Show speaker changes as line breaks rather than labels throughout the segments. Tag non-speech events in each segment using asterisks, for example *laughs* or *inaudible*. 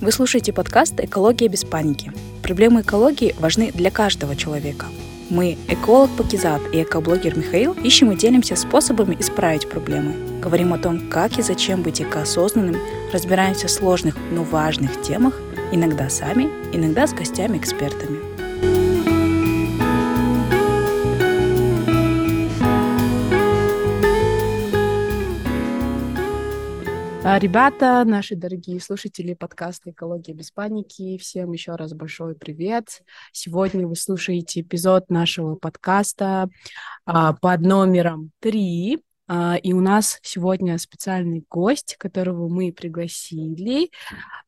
Вы слушаете подкаст «Экология без паники». Проблемы экологии важны для каждого человека. Мы, эколог Пакизат и экоблогер Михаил, ищем и делимся способами исправить проблемы. Говорим о том, как и зачем быть экоосознанным, разбираемся в сложных, но важных темах, иногда сами, иногда с гостями-экспертами. Ребята, наши дорогие слушатели подкаста «Экология без паники», всем еще раз большой привет. Сегодня вы слушаете эпизод нашего подкаста а, под номером 3. А, и у нас сегодня специальный гость, которого мы пригласили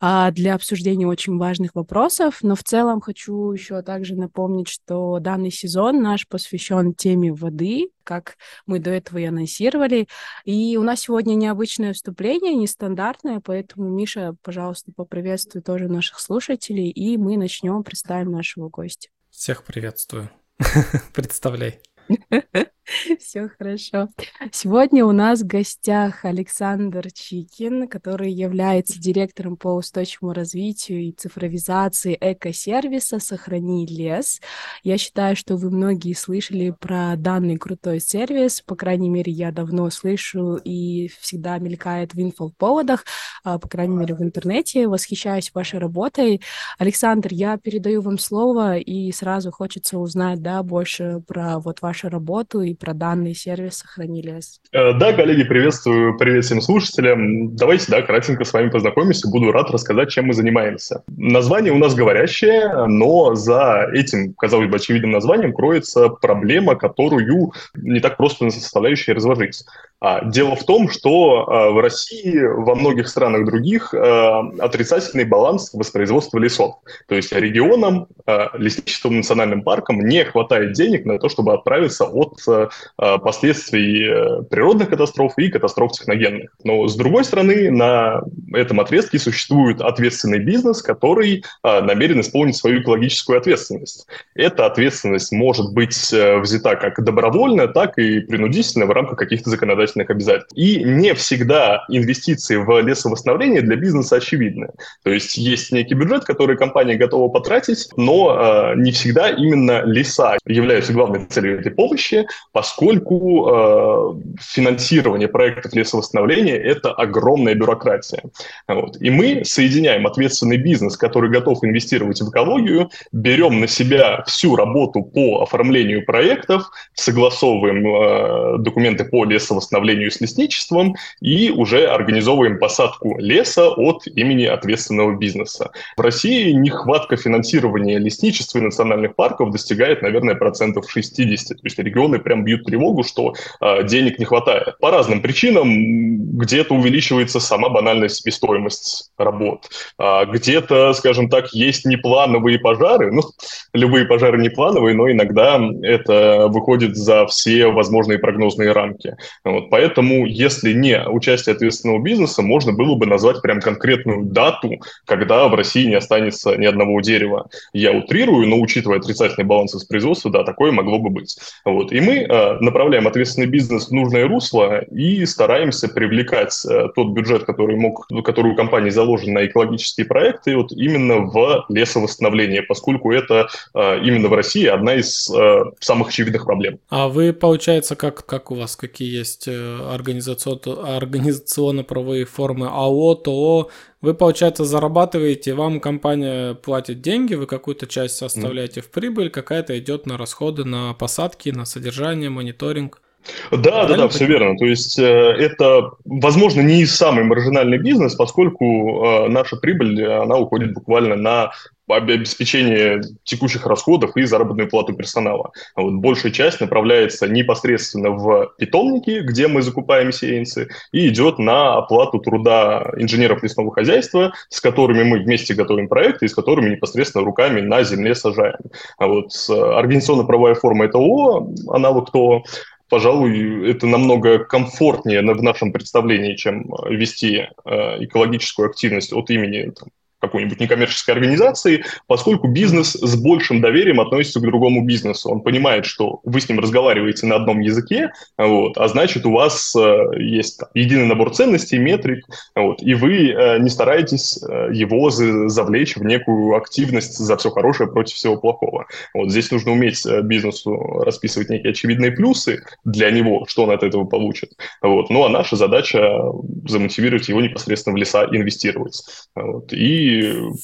а, для обсуждения очень важных вопросов. Но в целом хочу еще также напомнить, что данный сезон наш посвящен теме воды, как мы до этого и анонсировали. И у нас сегодня необычное вступление, нестандартное, поэтому, Миша, пожалуйста, поприветствуй тоже наших слушателей, и мы начнем, представим нашего гостя.
Всех приветствую. *laughs* Представляй. *laughs*
Все хорошо. Сегодня у нас в гостях Александр Чикин, который является директором по устойчивому развитию и цифровизации экосервиса «Сохрани лес». Я считаю, что вы многие слышали про данный крутой сервис. По крайней мере, я давно слышу и всегда мелькает в инфоповодах, а, по крайней мере, в интернете. Восхищаюсь вашей работой. Александр, я передаю вам слово, и сразу хочется узнать да, больше про вот вашу работу и про данный сервис сохранились.
Э, да, коллеги, приветствую, привет всем слушателям. Давайте, да, кратенько с вами познакомимся, буду рад рассказать, чем мы занимаемся. Название у нас говорящее, но за этим, казалось бы, очевидным названием кроется проблема, которую не так просто на составляющие разложить. А, дело в том, что а, в России, во многих странах других, а, отрицательный баланс воспроизводства лесов. То есть регионам, лесничеством, национальным паркам не хватает денег на то, чтобы отправиться от последствий э, природных катастроф и катастроф техногенных. Но, с другой стороны, на этом отрезке существует ответственный бизнес, который намерен исполнить свою экологическую ответственность. Эта ответственность может быть э, взята как добровольно, так и принудительно в рамках каких-то законодательных обязательств. И не всегда инвестиции в лесовосстановление для бизнеса очевидны. То есть есть некий бюджет, который компания готова потратить, но э, не всегда именно леса являются главной целью этой помощи, поскольку э, финансирование проектов лесовосстановления – это огромная бюрократия. Вот. И мы соединяем ответственный бизнес, который готов инвестировать в экологию, берем на себя всю работу по оформлению проектов, согласовываем э, документы по лесовосстановлению, с лесничеством и уже организовываем посадку леса от имени ответственного бизнеса. В России нехватка финансирования лесничества и национальных парков достигает, наверное, процентов 60. То есть регионы прям бьют тревогу, что э, денег не хватает. По разным причинам где-то увеличивается сама банальная себестоимость работ, а где-то, скажем так, есть неплановые пожары. Ну, любые пожары неплановые, но иногда это выходит за все возможные прогнозные рамки. Вот. Поэтому, если не участие ответственного бизнеса, можно было бы назвать прям конкретную дату, когда в России не останется ни одного дерева. Я утрирую, но учитывая отрицательный баланс воспроизводства, да, такое могло бы быть. Вот. И мы э, направляем ответственный бизнес в нужное русло и стараемся привлекать э, тот бюджет, который мог, который у компании заложен на экологические проекты, вот именно в лесовосстановление, поскольку это э, именно в России одна из самых очевидных проблем.
А вы, получается, как, как у вас, какие есть организационно-правовые формы АО, ТО, вы, получается, зарабатываете, вам компания платит деньги, вы какую-то часть оставляете mm. в прибыль, какая-то идет на расходы, на посадки, на содержание, мониторинг.
Да, да, да, все верно. То есть э, это, возможно, не самый маржинальный бизнес, поскольку э, наша прибыль, она уходит буквально на обеспечение текущих расходов и заработную плату персонала. Вот большая часть направляется непосредственно в питомники, где мы закупаем сеянцы, и идет на оплату труда инженеров лесного хозяйства, с которыми мы вместе готовим проекты и с которыми непосредственно руками на земле сажаем. А вот организационно-правовая форма ТО, аналог ТО, пожалуй, это намного комфортнее в нашем представлении, чем вести э, экологическую активность от имени там, какой-нибудь некоммерческой организации, поскольку бизнес с большим доверием относится к другому бизнесу. Он понимает, что вы с ним разговариваете на одном языке, вот, а значит, у вас э, есть там, единый набор ценностей, метрик, вот, и вы э, не стараетесь э, его за, завлечь в некую активность за все хорошее против всего плохого. Вот здесь нужно уметь бизнесу расписывать некие очевидные плюсы для него, что он от этого получит. Вот. Ну а наша задача замотивировать его непосредственно в леса инвестировать. Вот. И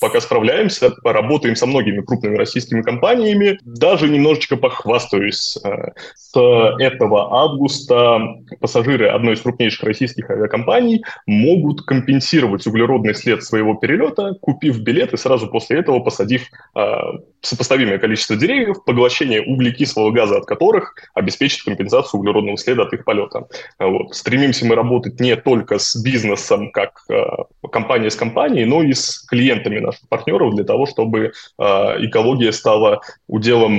пока справляемся, работаем со многими крупными российскими компаниями. Даже немножечко похвастаюсь. Э, с этого августа пассажиры одной из крупнейших российских авиакомпаний могут компенсировать углеродный след своего перелета, купив билеты сразу после этого посадив э, сопоставимое количество деревьев, поглощение углекислого газа от которых обеспечит компенсацию углеродного следа от их полета. Вот. Стремимся мы работать не только с бизнесом, как э, компания с компанией, но и с клиентами наших партнеров для того, чтобы э, экология стала уделом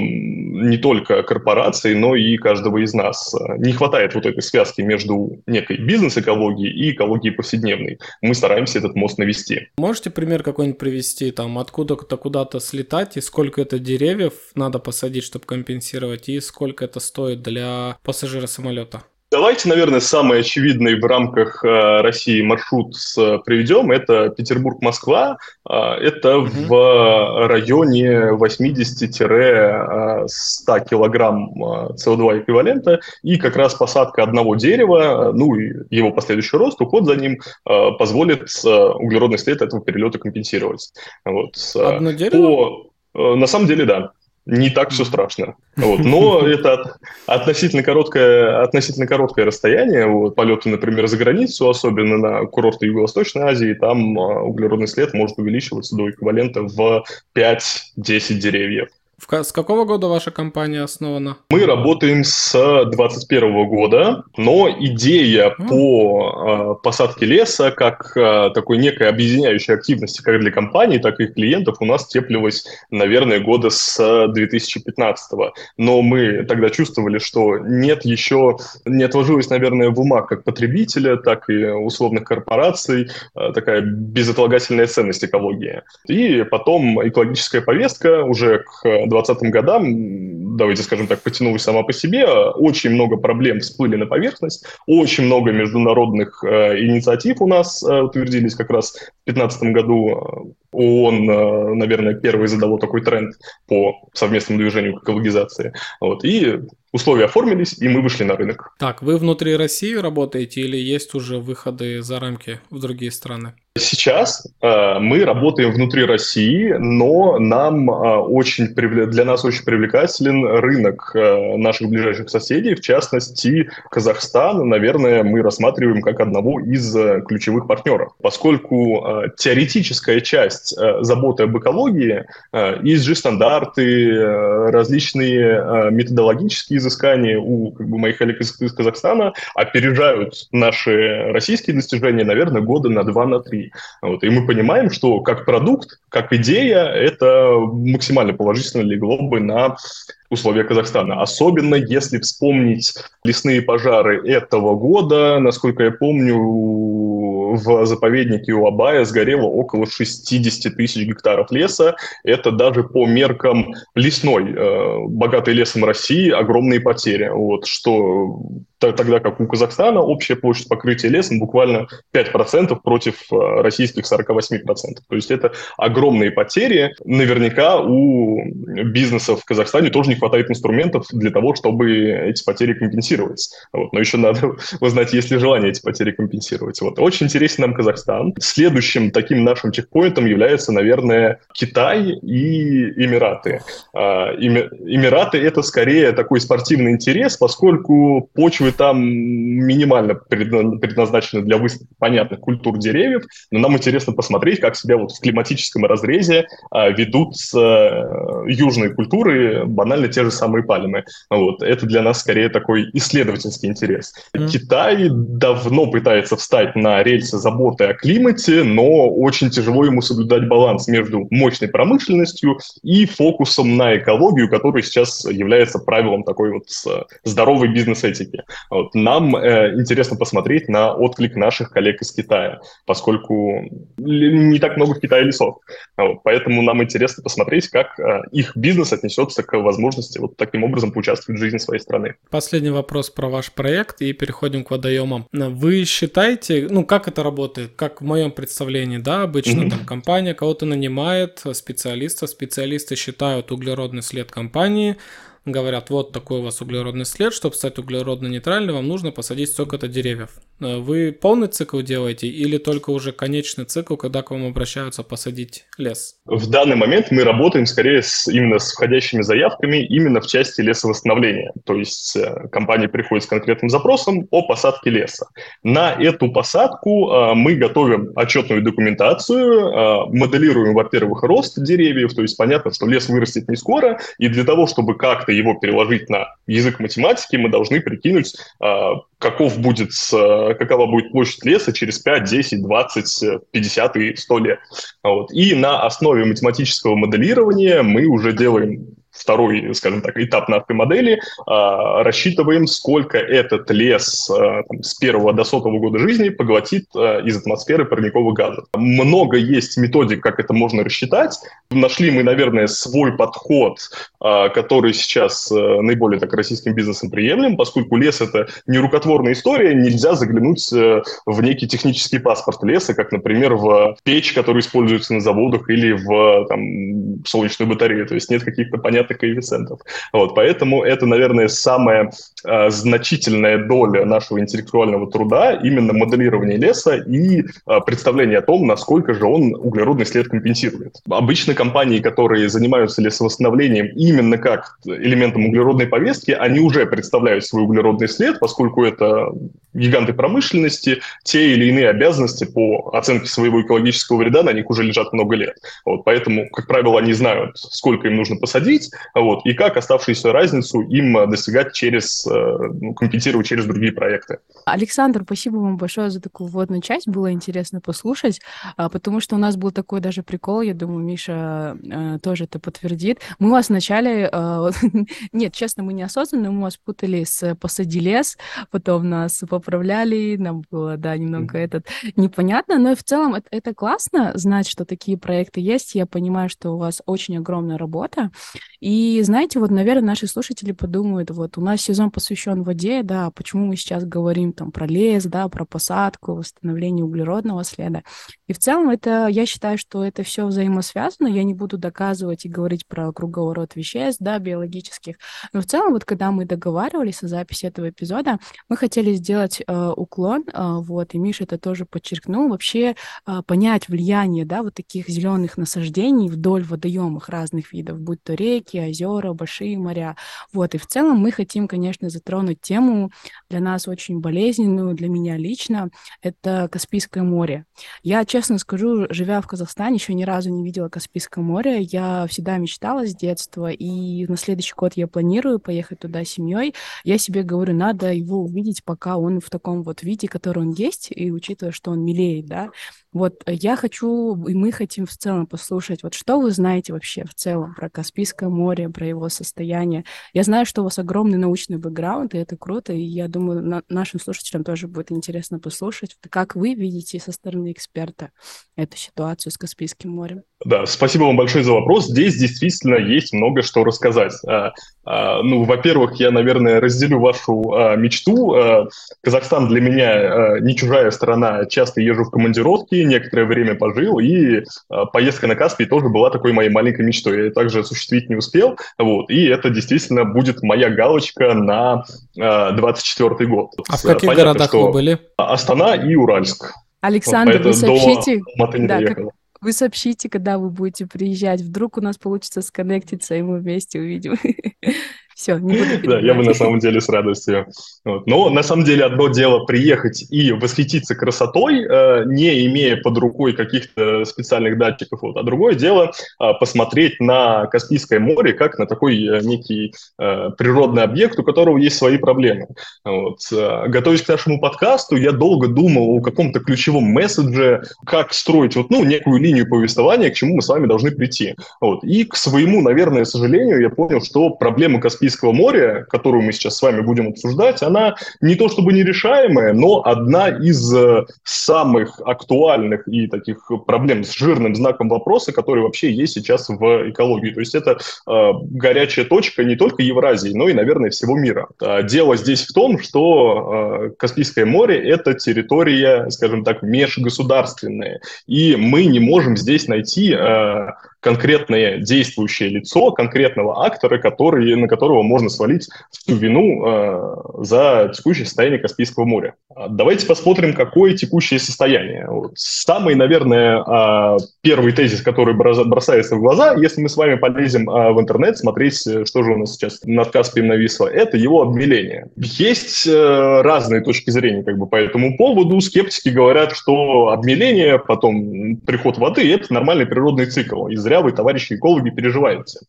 не только корпораций, но и каждого из нас. Не хватает вот этой связки между некой бизнес-экологией и экологией повседневной. Мы стараемся этот мост навести.
Можете пример какой-нибудь привести, там, откуда-то куда-то слетать, и сколько это деревьев надо посадить, чтобы компенсировать, и сколько это стоит для пассажира самолета?
Давайте, наверное, самый очевидный в рамках э, России маршрут с, э, приведем. Это Петербург-Москва. Э, это угу. в районе 80-100 э, килограмм э, СО2 эквивалента. И как раз посадка одного дерева, ну и его последующий рост, уход за ним позволит углеродный след этого перелета компенсировать.
Вот. Одно дерево?
По, на самом деле, да не так все страшно. Вот. Но *laughs* это относительно короткое, относительно короткое расстояние. Вот. Полеты, например, за границу, особенно на курорты Юго-Восточной Азии, там а, углеродный след может увеличиваться до эквивалента в 5-10 деревьев.
С какого года ваша компания основана?
Мы работаем с 2021 года, но идея mm. по э, посадке леса как э, такой некой объединяющей активности как для компании, так и клиентов у нас теплилась, наверное, года с 2015. Но мы тогда чувствовали, что нет еще, не отложилось, наверное, в умах как потребителя, так и условных корпораций э, такая безотлагательная ценность экологии. И потом экологическая повестка уже к 2020 годам, давайте скажем так, потянулась сама по себе, очень много проблем всплыли на поверхность, очень много международных э, инициатив у нас э, утвердились как раз в 2015 году. ООН, э, наверное, первый задало такой тренд по совместному движению к экологизации. Вот. И условия оформились, и мы вышли на рынок.
Так, вы внутри России работаете или есть уже выходы за рамки в другие страны?
Сейчас э, мы работаем внутри России, но нам э, очень для нас очень привлекателен рынок э, наших ближайших соседей, в частности Казахстан. Наверное, мы рассматриваем как одного из э, ключевых партнеров, поскольку э, теоретическая часть э, заботы об экологии, ESG-стандарты, э, различные э, методологические изыскания у как бы, моих коллег из, из Казахстана опережают наши российские достижения, наверное, года на два, на три. Вот. И мы понимаем, что как продукт, как идея, это максимально положительно легло бы на условия Казахстана. Особенно если вспомнить лесные пожары этого года. Насколько я помню, в заповеднике Уабая сгорело около 60 тысяч гектаров леса. Это даже по меркам лесной, э, богатой лесом России, огромные потери. Вот, что тогда как у Казахстана общая площадь покрытия лесом буквально 5% против э, российских 48%. То есть это огромные потери. Наверняка у бизнеса в Казахстане тоже не хватает инструментов для того, чтобы эти потери компенсировать. Вот. Но еще надо *laughs* узнать, есть ли желание эти потери компенсировать. Вот. Очень интересен нам Казахстан. Следующим таким нашим чекпоинтом является, наверное, Китай и Эмираты. А, Эмираты – это скорее такой спортивный интерес, поскольку почвы там минимально предназначены для понятных культур деревьев, но нам интересно посмотреть, как себя вот в климатическом разрезе а, ведут э, южные культуры, банально те же самые пальмы. Вот. Это для нас скорее такой исследовательский интерес. Mm. Китай давно пытается встать на рельсы забота о климате, но очень тяжело ему соблюдать баланс между мощной промышленностью и фокусом на экологию, который сейчас является правилом такой вот здоровой бизнес-этики. Вот. Нам э, интересно посмотреть на отклик наших коллег из Китая, поскольку не так много в Китае лесов. Вот. Поэтому нам интересно посмотреть, как э, их бизнес отнесется к возможности вот таким образом поучаствовать в жизни своей страны.
Последний вопрос про ваш проект и переходим к водоемам. Вы считаете, ну как это работает, как в моем представлении, да, обычно mm-hmm. там компания кого-то нанимает, специалиста, специалисты считают углеродный след компании, говорят, вот такой у вас углеродный след, чтобы стать углеродно-нейтральным, вам нужно посадить столько-то деревьев. Э, вы полный цикл делаете или только уже конечный цикл, когда к вам обращаются посадить лес?
В данный момент мы работаем скорее с, именно с входящими заявками именно в части лесовосстановления. То есть э, компания приходит с конкретным запросом о посадке леса. На эту посадку э, мы готовим отчетную документацию, моделируем, во-первых, рост деревьев, то есть понятно, что лес вырастет не скоро, и для того, чтобы как-то его переложить на язык математики, мы должны прикинуть, э, каков будет, какова будет площадь леса через 5, 10, 20, 50 и 100 лет. Вот. И на основе математического моделирования мы уже делаем второй, скажем так, этап нашей модели, а, рассчитываем, сколько этот лес а, там, с первого до сотого года жизни поглотит а, из атмосферы парниковых газов. Много есть методик, как это можно рассчитать. Нашли мы, наверное, свой подход, который сейчас наиболее так российским бизнесом приемлем, поскольку лес – это не рукотворная история, нельзя заглянуть в некий технический паспорт леса, как, например, в печь, которая используется на заводах, или в там, солнечную батарею. То есть нет каких-то понятных понятных коэффициентов. Вот, поэтому это, наверное, самая э, значительная доля нашего интеллектуального труда, именно моделирование леса и э, представление о том, насколько же он углеродный след компенсирует. Обычно компании, которые занимаются лесовосстановлением именно как элементом углеродной повестки, они уже представляют свой углеродный след, поскольку это гиганты промышленности, те или иные обязанности по оценке своего экологического вреда на них уже лежат много лет. Вот, поэтому, как правило, они знают, сколько им нужно посадить, вот, и как оставшуюся разницу им э, достигать через, э, ну, компенсировать через другие проекты.
Александр, спасибо вам большое за такую вводную часть, было интересно послушать, а, потому что у нас был такой даже прикол, я думаю, Миша э, тоже это подтвердит. Мы вас вначале, *laughs* нет, честно, мы неосознанно, мы вас путали с «Посади лес», потом нас поправляли, нам было, да, немного этот непонятно, но в целом это, это классно знать, что такие проекты есть, я понимаю, что у вас очень огромная работа, и знаете, вот, наверное, наши слушатели подумают, вот у нас сезон посвящен воде, да, почему мы сейчас говорим там про лес, да, про посадку, восстановление углеродного следа. И в целом это, я считаю, что это все взаимосвязано. Я не буду доказывать и говорить про круговорот веществ, да, биологических. Но в целом вот когда мы договаривались о записи этого эпизода, мы хотели сделать э, уклон, э, вот, и Миша это тоже подчеркнул, вообще э, понять влияние, да, вот таких зеленых насаждений вдоль водоемов разных видов, будь то реки, реки, озера, большие моря. Вот, и в целом мы хотим, конечно, затронуть тему для нас очень болезненную, для меня лично, это Каспийское море. Я, честно скажу, живя в Казахстане, еще ни разу не видела Каспийское море. Я всегда мечтала с детства, и на следующий год я планирую поехать туда с семьей. Я себе говорю, надо его увидеть, пока он в таком вот виде, который он есть, и учитывая, что он милеет, да. Вот я хочу, и мы хотим в целом послушать, вот что вы знаете вообще в целом про Каспийское море, про его состояние. Я знаю, что у вас огромный научный бэкграунд, и это круто, и я думаю, на нашим слушателям тоже будет интересно послушать, как вы видите со стороны эксперта эту ситуацию с Каспийским морем.
Да, спасибо вам большое за вопрос. Здесь действительно есть много что рассказать. А, а, ну, во-первых, я, наверное, разделю вашу а, мечту. Казахстан для меня не чужая страна. Часто езжу в командировки, некоторое время пожил, и поездка на Каспий тоже была такой моей маленькой мечтой. Я также осуществить не успел. Вот, и это действительно будет моя галочка на 24 год.
А в каких Понятно, городах вы были?
Астана и Уральск.
Александр, вот, вы сообщите, да, как, вы сообщите, когда вы будете приезжать. Вдруг у нас получится сконнектиться, и мы вместе увидим *laughs* Все, не буду
Да, я бы на самом деле с радостью. Вот. Но на самом деле одно дело приехать и восхититься красотой, э, не имея под рукой каких-то специальных датчиков, вот. а другое дело э, посмотреть на Каспийское море как на такой э, некий э, природный объект, у которого есть свои проблемы. Вот. Э, готовясь к нашему подкасту, я долго думал о каком-то ключевом месседже, как строить вот, ну, некую линию повествования, к чему мы с вами должны прийти. Вот. И к своему, наверное, сожалению, я понял, что проблема Каспийского Каспийского моря, которую мы сейчас с вами будем обсуждать, она не то чтобы нерешаемая, но одна из э, самых актуальных и таких проблем с жирным знаком вопроса, который вообще есть сейчас в экологии. То есть это э, горячая точка не только Евразии, но и, наверное, всего мира. А дело здесь в том, что э, Каспийское море – это территория, скажем так, межгосударственная, и мы не можем здесь найти э, конкретное действующее лицо, конкретного актора, который, на которого можно свалить всю вину э, за текущее состояние Каспийского моря. А давайте посмотрим, какое текущее состояние. Вот. Самый, наверное, э, первый тезис, который бросается в глаза, если мы с вами полезем э, в интернет смотреть, э, что же у нас сейчас над Каспием нависло, это его обмеление. Есть э, разные точки зрения как бы, по этому поводу. Скептики говорят, что обмеление, потом приход воды – это нормальный природный цикл. Из зря вы, товарищи экологи, переживаете.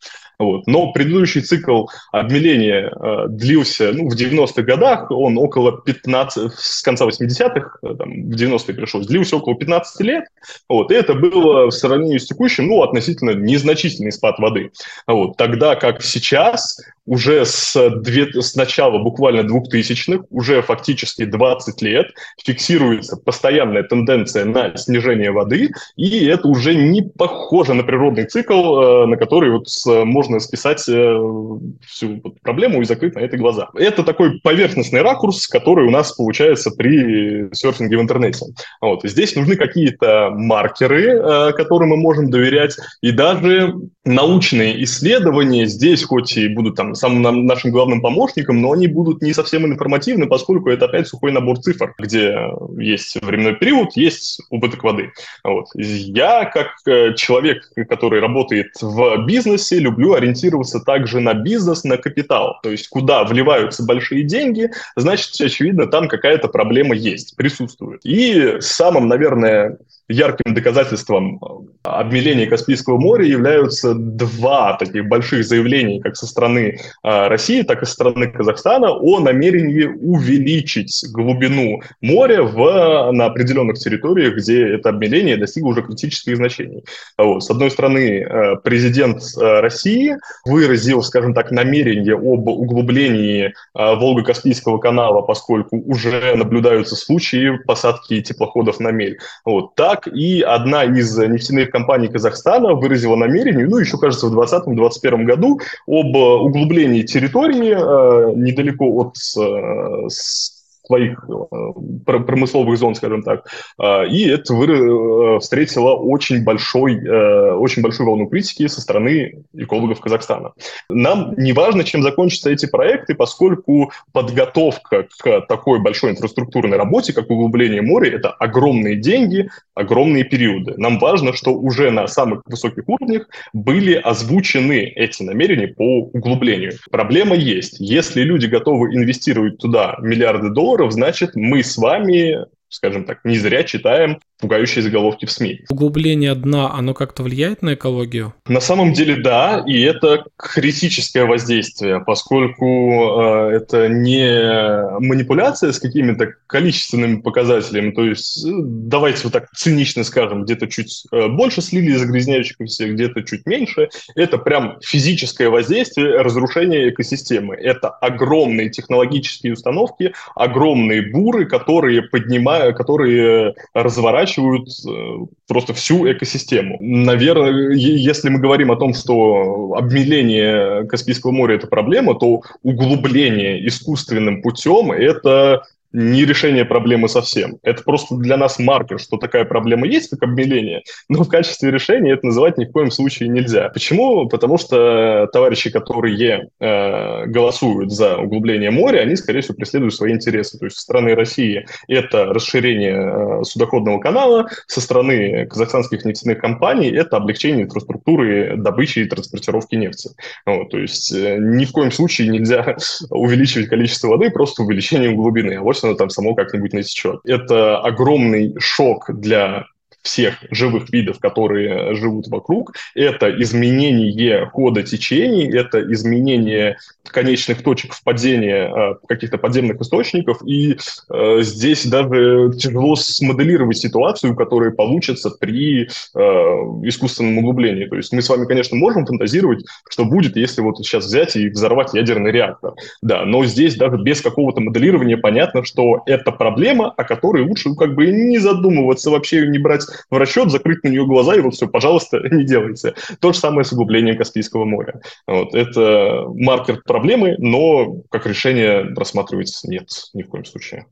Вот. Но предыдущий цикл обмеления э, длился ну, в 90-х годах, он около 15, с конца 80-х, э, в 90-е пришел, длился около 15 лет. Вот. И это было в сравнении с текущим, ну, относительно незначительный спад воды. Вот. Тогда как сейчас уже с, две, с начала буквально 2000-х, уже фактически 20 лет, фиксируется постоянная тенденция на снижение воды, и это уже не похоже на природный цикл, э, на который вот можно списать э, всю проблему и закрыть на это глаза. Это такой поверхностный ракурс, который у нас получается при серфинге в интернете. Вот. Здесь нужны какие-то маркеры, э, которым мы можем доверять, и даже научные исследования здесь хоть и будут там самым нашим главным помощником, но они будут не совсем информативны, поскольку это опять сухой набор цифр, где есть временной период, есть убыток воды. Вот. Я, как э, человек, который работает в бизнесе, люблю ориентироваться также на бизнес, на капитал. То есть куда вливаются большие деньги, значит, очевидно, там какая-то проблема есть, присутствует. И самым, наверное, ярким доказательством э, обмеления Каспийского моря являются два таких больших заявления, как со стороны э, России, так и со стороны Казахстана, о намерении увеличить глубину моря в, на определенных территориях, где это обмеление достигло уже критических значений. Вот. С одной стороны, э, президент России выразил, скажем так, намерение об углублении Волго-Каспийского канала, поскольку уже наблюдаются случаи посадки теплоходов на мель. Вот. Так так и одна из нефтяных компаний Казахстана выразила намерение, ну, еще, кажется, в 2020-2021 году об углублении территории э, недалеко от э, своих э, промысловых зон, скажем так. А, и это э, встретило очень, большой, э, очень большую волну критики со стороны экологов Казахстана. Нам не важно, чем закончатся эти проекты, поскольку подготовка к такой большой инфраструктурной работе, как углубление моря, это огромные деньги, огромные периоды. Нам важно, что уже на самых высоких уровнях были озвучены эти намерения по углублению. Проблема есть. Если люди готовы инвестировать туда миллиарды долларов, долларов, значит, мы с вами скажем так, не зря читаем пугающие заголовки в СМИ.
Углубление дна, оно как-то влияет на экологию?
На самом деле да, и это критическое воздействие, поскольку э, это не манипуляция с какими-то количественными показателями, то есть э, давайте вот так цинично скажем, где-то чуть э, больше слили загрязняющихся, где-то чуть меньше, это прям физическое воздействие разрушения экосистемы. Это огромные технологические установки, огромные буры, которые поднимают, которые разворачивают переворачивают э, просто всю экосистему. Наверное, если мы говорим о том, что обмеление Каспийского моря – это проблема, то углубление искусственным путем – это не решение проблемы совсем. Это просто для нас маркер, что такая проблема есть, как обмеление, но в качестве решения это называть ни в коем случае нельзя. Почему? Потому что товарищи, которые э, голосуют за углубление моря, они, скорее всего, преследуют свои интересы. То есть со стороны России это расширение э, судоходного канала, со стороны казахстанских нефтяных компаний это облегчение инфраструктуры добычи и транспортировки нефти. Вот, то есть э, ни в коем случае нельзя *laughs* увеличивать количество воды просто увеличением глубины. А вот оно там само как-нибудь насечет. Это огромный шок для всех живых видов, которые живут вокруг. Это изменение хода течений, это изменение конечных точек впадения э, каких-то подземных источников. И э, здесь даже тяжело смоделировать ситуацию, которая получится при э, искусственном углублении. То есть мы с вами, конечно, можем фантазировать, что будет, если вот сейчас взять и взорвать ядерный реактор. Да, но здесь даже без какого-то моделирования понятно, что это проблема, о которой лучше как бы не задумываться, вообще не брать в расчет, закрыть на нее глаза и вот все, пожалуйста, *laughs* не делайте. То же самое с углублением Каспийского моря. Вот, это маркер проблемы, но как решение рассматривать нет ни в коем случае.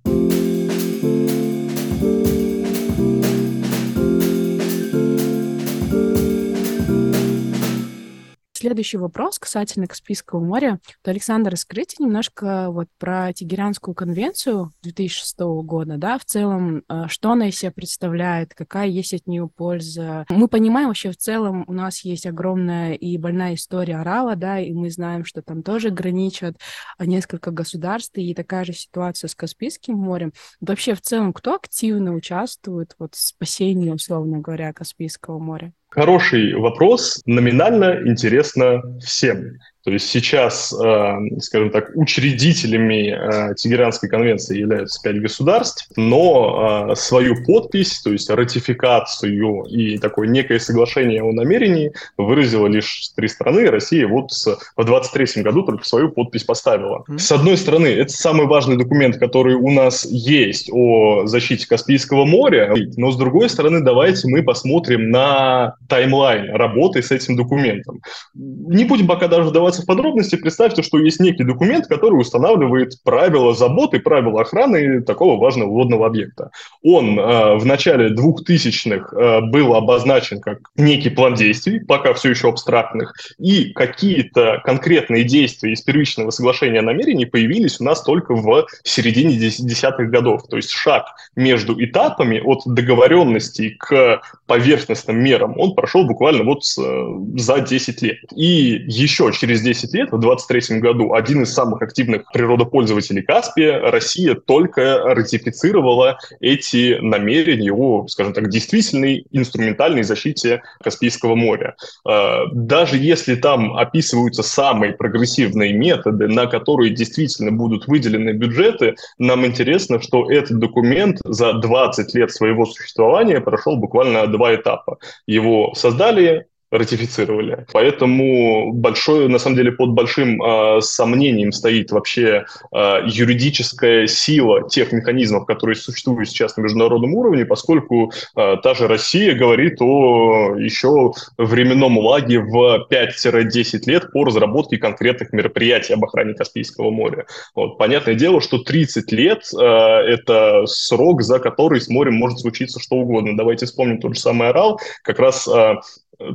Следующий вопрос касательно Каспийского моря. Вот, Александр, расскажите немножко вот про Тегеранскую конвенцию 2006 года, да, в целом, э, что она из себя представляет, какая есть от нее польза. Мы понимаем вообще в целом, у нас есть огромная и больная история Орала, да, и мы знаем, что там тоже граничат несколько государств, и такая же ситуация с Каспийским морем. Вообще в целом, кто активно участвует вот в спасении, условно говоря, Каспийского моря?
Хороший вопрос, номинально интересно всем. То есть сейчас, э, скажем так, учредителями э, Тегеранской конвенции являются пять государств, но э, свою подпись, то есть ратификацию и такое некое соглашение о намерении выразила лишь три страны. Россия вот в 23 году только свою подпись поставила. С одной стороны, это самый важный документ, который у нас есть о защите Каспийского моря, но с другой стороны, давайте мы посмотрим на таймлайн работы с этим документом. Не будем пока даже вдаваться вдаваться в подробности, представьте, что есть некий документ, который устанавливает правила заботы, правила охраны такого важного водного объекта. Он э, в начале 2000-х э, был обозначен как некий план действий, пока все еще абстрактных, и какие-то конкретные действия из первичного соглашения о намерении появились у нас только в середине десятых годов. То есть шаг между этапами от договоренности к поверхностным мерам, он прошел буквально вот э, за 10 лет. И еще через 10 лет, в 2023 году, один из самых активных природопользователей Каспия, Россия только ратифицировала эти намерения о, скажем так, действительной инструментальной защите Каспийского моря. А, даже если там описываются самые прогрессивные методы, на которые действительно будут выделены бюджеты, нам интересно, что этот документ за 20 лет своего существования прошел буквально два этапа. Его создали, ратифицировали. Поэтому большое, на самом деле, под большим э, сомнением стоит вообще э, юридическая сила тех механизмов, которые существуют сейчас на международном уровне, поскольку э, та же Россия говорит о еще временном лаге в 5-10 лет по разработке конкретных мероприятий об охране Каспийского моря. Вот. Понятное дело, что 30 лет э, это срок, за который с морем может случиться что угодно. Давайте вспомним тот же самый Орал. Как раз э,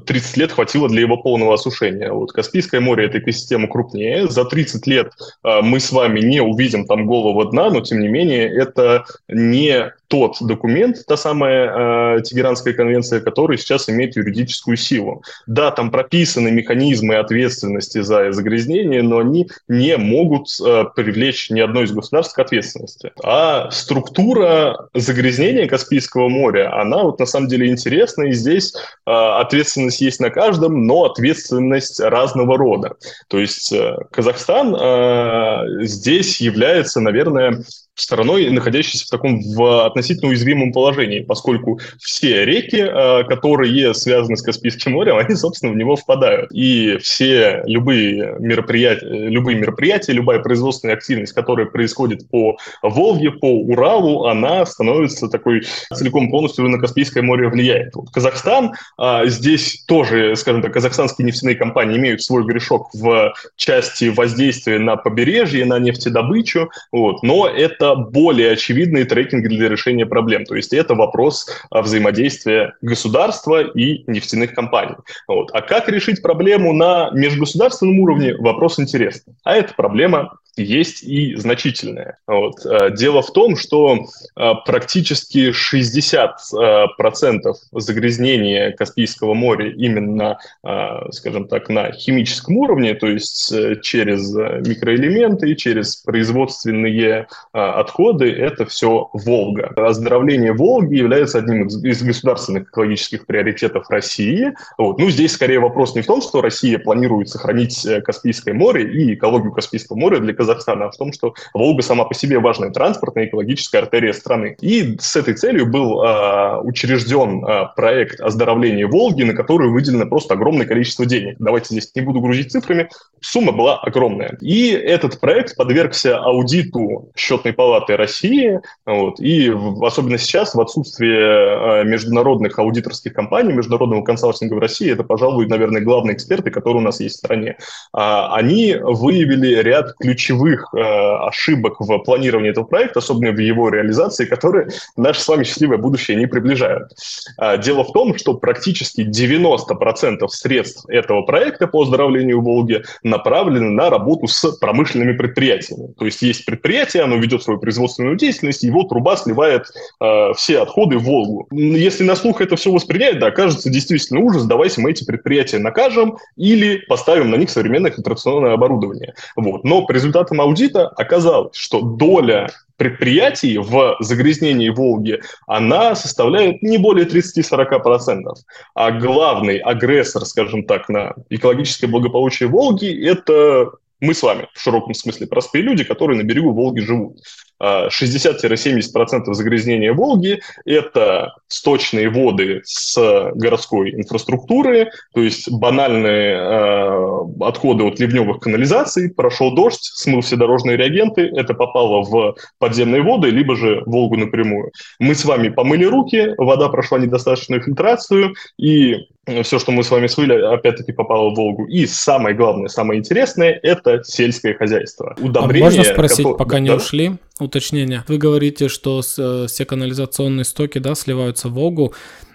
30 лет хватило для его полного осушения. Вот Каспийское море – это экосистема крупнее. За 30 лет э, мы с вами не увидим там голову дна, но тем не менее это не тот документ, та самая э, Тегеранская конвенция, который сейчас имеет юридическую силу. Да, там прописаны механизмы ответственности за загрязнение, но они не могут э, привлечь ни одно из государств к ответственности. А структура загрязнения Каспийского моря, она вот на самом деле интересна, и здесь э, ответственность есть на каждом, но ответственность разного рода. То есть э, Казахстан э, здесь является, наверное, стороной, находящейся в таком в относительно уязвимом положении, поскольку все реки, э, которые связаны с Каспийским морем, *laughs* они, собственно, в него впадают. И все любые мероприятия, любые мероприятия, любая производственная активность, которая происходит по Волге, по Уралу, она становится такой целиком полностью на Каспийское море влияет. Вот Казахстан, а, здесь тоже, скажем так, казахстанские нефтяные компании имеют свой грешок в части воздействия на побережье, на нефтедобычу, вот, но это это более очевидные трекинги для решения проблем. То есть это вопрос взаимодействия государства и нефтяных компаний. Вот. А как решить проблему на межгосударственном уровне? Вопрос интересный. А эта проблема есть и значительная. Вот. Э, дело в том, что э, практически 60% э, загрязнения Каспийского моря именно, скажем так, на химическом уровне, то есть через микроэлементы, через производственные отходы, это все Волга. Оздоровление Волги является одним из государственных экологических приоритетов России. Вот. Ну, здесь скорее вопрос не в том, что Россия планирует сохранить Каспийское море и экологию Каспийского моря для Казахстана, а в том, что Волга сама по себе важная транспортная экологическая артерия страны. И с этой целью был э, учрежден э, проект оздоровления Волги, на который выделено просто огромное количество денег. Давайте здесь не буду грузить цифрами, сумма была огромная. И этот проект подвергся аудиту Счетной палаты России, вот, и в, особенно сейчас, в отсутствие э, международных аудиторских компаний, международного консалтинга в России, это, пожалуй, наверное, главные эксперты, которые у нас есть в стране, э, они выявили ряд ключевых ключевых э, ошибок в планировании этого проекта, особенно в его реализации, которые наше с вами счастливое будущее не приближают. А, дело в том, что практически 90% средств этого проекта по оздоровлению Волги направлены на работу с промышленными предприятиями. То есть есть предприятие, оно ведет свою производственную деятельность, его труба сливает э, все отходы в Волгу. Если на слух это все воспринять, да, кажется действительно ужас, давайте мы эти предприятия накажем или поставим на них современное фильтрационное оборудование. Вот. Но по результатам результатам аудита оказалось, что доля предприятий в загрязнении Волги, она составляет не более 30-40%. А главный агрессор, скажем так, на экологическое благополучие Волги – это мы с вами, в широком смысле, простые люди, которые на берегу Волги живут. 60-70% загрязнения Волги – это сточные воды с городской инфраструктуры, то есть банальные э, отходы от ливневых канализаций, прошел дождь, смыл все дорожные реагенты, это попало в подземные воды, либо же Волгу напрямую. Мы с вами помыли руки, вода прошла недостаточную фильтрацию, и все, что мы с вами смыли, опять-таки попало в Волгу. И самое главное, самое интересное – это сельское хозяйство.
Удобрение, а можно спросить, которое... пока не да? ушли, уточнение. Вы говорите, что э, все канализационные стоки да, сливаются в Волгу.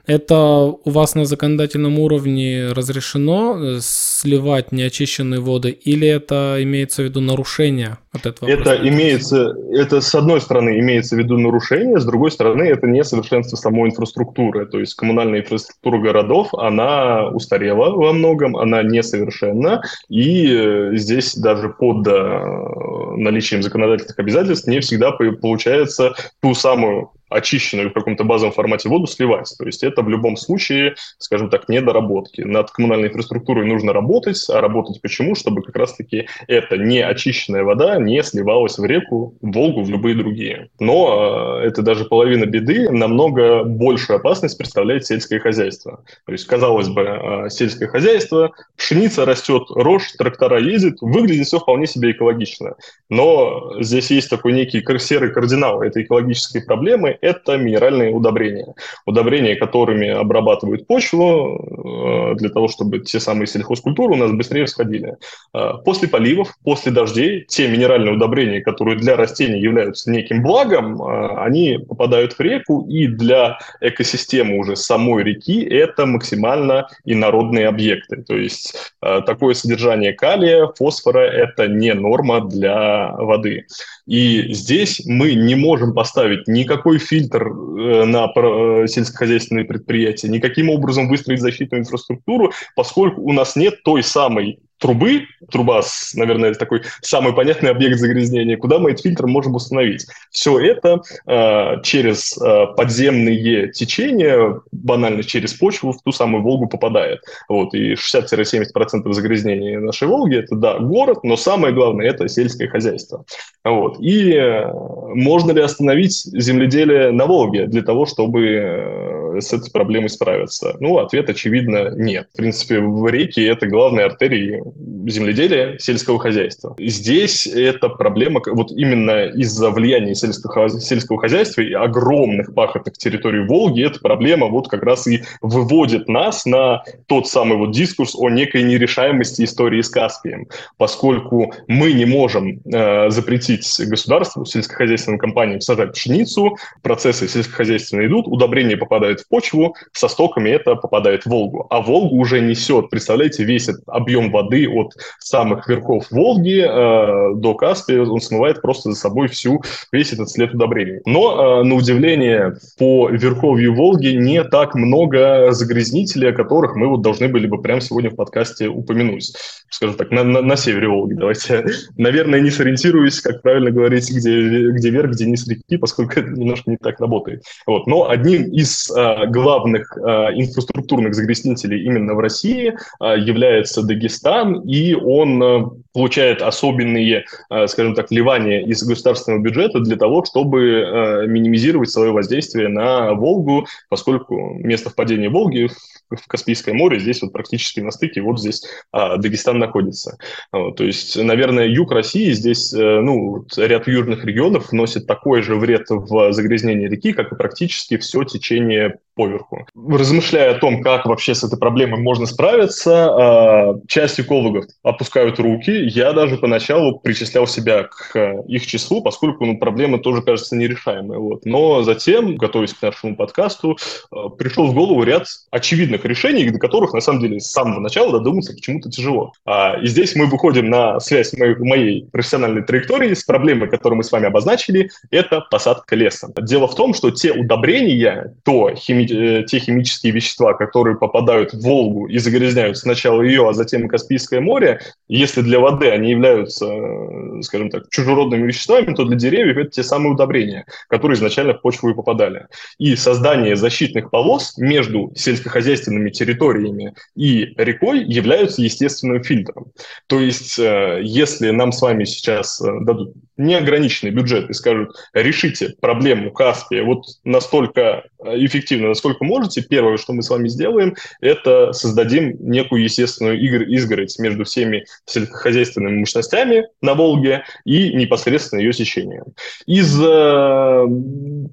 Это у вас на законодательном уровне разрешено э, сливать неочищенные воды, или это имеется в виду нарушение от этого?
Это имеется, это с одной стороны имеется в виду нарушение, с другой стороны это несовершенство самой инфраструктуры. То есть коммунальная инфраструктура городов, она устарела во многом, она несовершенна, и э, здесь даже под э, наличием законодательных обязательств не всегда получается ту самую очищенную в каком-то базовом формате воду сливать. То есть это в любом случае, скажем так, недоработки. Над коммунальной инфраструктурой нужно работать, а работать почему? Чтобы как раз-таки эта неочищенная вода не сливалась в реку, в Волгу, в любые другие. Но э, это даже половина беды, намного большую опасность представляет сельское хозяйство. То есть, казалось бы, э, сельское хозяйство, пшеница растет, рожь, трактора ездят, выглядит все вполне себе экологично. Но здесь есть такой некий серый кардинал этой экологической проблемы, это минеральные удобрения. Удобрения, которыми обрабатывают почву э, для того, чтобы те самые сельхозкультуры у нас быстрее всходили. Э, после поливов, после дождей, те минеральные удобрения, которые для растений являются неким благом, э, они попадают в реку, и для экосистемы уже самой реки это максимально инородные объекты. То есть такое содержание калия, фосфора – это не норма для воды. И здесь мы не можем поставить никакой фильтр э, на э, сельскохозяйственные предприятия, никаким образом выстроить защитную инфраструктуру, поскольку у нас нет той самой трубы, труба, наверное, такой самый понятный объект загрязнения, куда мы этот фильтр можем установить. Все это э, через э, подземные течения, банально через почву, в ту самую Волгу попадает. Вот, и 60-70% загрязнения нашей Волги – это, да, город, но самое главное – это сельское хозяйство. Вот. И э, можно ли остановить земледелие на Волге для того, чтобы э, с этой проблемой справиться? Ну, ответ, очевидно, нет. В принципе, в реки это главные артерии земледелия, сельского хозяйства. Здесь эта проблема, вот именно из-за влияния сельского, сельского хозяйства и огромных пахотных территорий Волги, эта проблема вот как раз и выводит нас на тот самый вот дискурс о некой нерешаемости истории с Каспием, поскольку мы не можем э, запретить государству, сельскохозяйственным компаниям сажать пшеницу, процессы сельскохозяйственные идут, удобрения попадают в почву, со стоками это попадает в Волгу. А Волгу уже несет, представляете, весь этот объем воды от самых верхов Волги э, до Каспия, он смывает просто за собой всю, весь этот след удобрений. Но, э, на удивление, по верховью Волги не так много загрязнителей, о которых мы вот должны были бы прямо сегодня в подкасте упомянуть. Скажем так, на, на, на севере Волги. Давайте, *laughs* наверное, не сориентируюсь, как правильно говорить, где, где вверх, где низ реки, поскольку это немножко не так работает. Вот. Но одним из э, главных э, инфраструктурных загрязнителей именно в России э, является Дагестан, и он э, получает особенные, э, скажем так, вливания из государственного бюджета для того, чтобы э, минимизировать свое воздействие на Волгу, поскольку место впадения Волги в Каспийское море, здесь вот практически на стыке, вот здесь а, Дагестан находится. То есть, наверное, юг России, здесь ну, ряд южных регионов вносит такой же вред в загрязнение реки, как и практически все течение поверху. Размышляя о том, как вообще с этой проблемой можно справиться, а, часть экологов опускают руки. Я даже поначалу причислял себя к их числу, поскольку ну, проблема тоже кажется нерешаемой. Вот. Но затем, готовясь к нашему подкасту, э, пришел в голову ряд очевидных решений, до которых, на самом деле, с самого начала додуматься почему-то тяжело. А, и здесь мы выходим на связь моей, моей профессиональной траектории с проблемой, которую мы с вами обозначили, это посадка леса. Дело в том, что те удобрения, то хими Э, те химические вещества, которые попадают в Волгу и загрязняют сначала ее, а затем и Каспийское море, если для воды они являются, э, скажем так, чужеродными веществами, то для деревьев это те самые удобрения, которые изначально в почву и попадали. И создание защитных полос между сельскохозяйственными территориями и рекой являются естественным фильтром. То есть, э, если нам с вами сейчас дадут неограниченный бюджет и скажут, решите проблему Каспия вот настолько эффективно, насколько можете, первое, что мы с вами сделаем, это создадим некую естественную изгородь между всеми сельскохозяйственными мощностями на Волге и непосредственно ее сечением. Из э,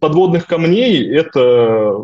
подводных камней это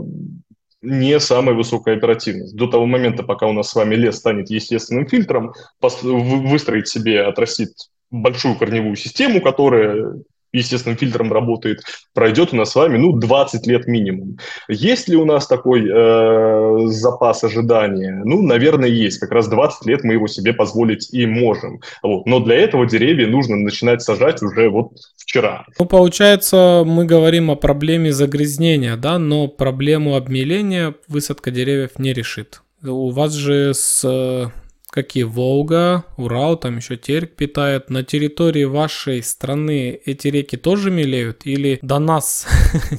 не самая высокая оперативность. До того момента, пока у нас с вами лес станет естественным фильтром, выстроить себе, отрастит большую корневую систему, которая естественным фильтром работает, пройдет у нас с вами, ну, 20 лет минимум. Есть ли у нас такой э, запас ожидания? Ну, наверное, есть. Как раз 20 лет мы его себе позволить и можем. Вот. Но для этого деревья нужно начинать сажать уже вот вчера.
Ну, получается, мы говорим о проблеме загрязнения, да, но проблему обмеления высадка деревьев не решит. У вас же с какие Волга, Урал, там еще Терек питает. На территории вашей страны эти реки тоже мелеют? Или до нас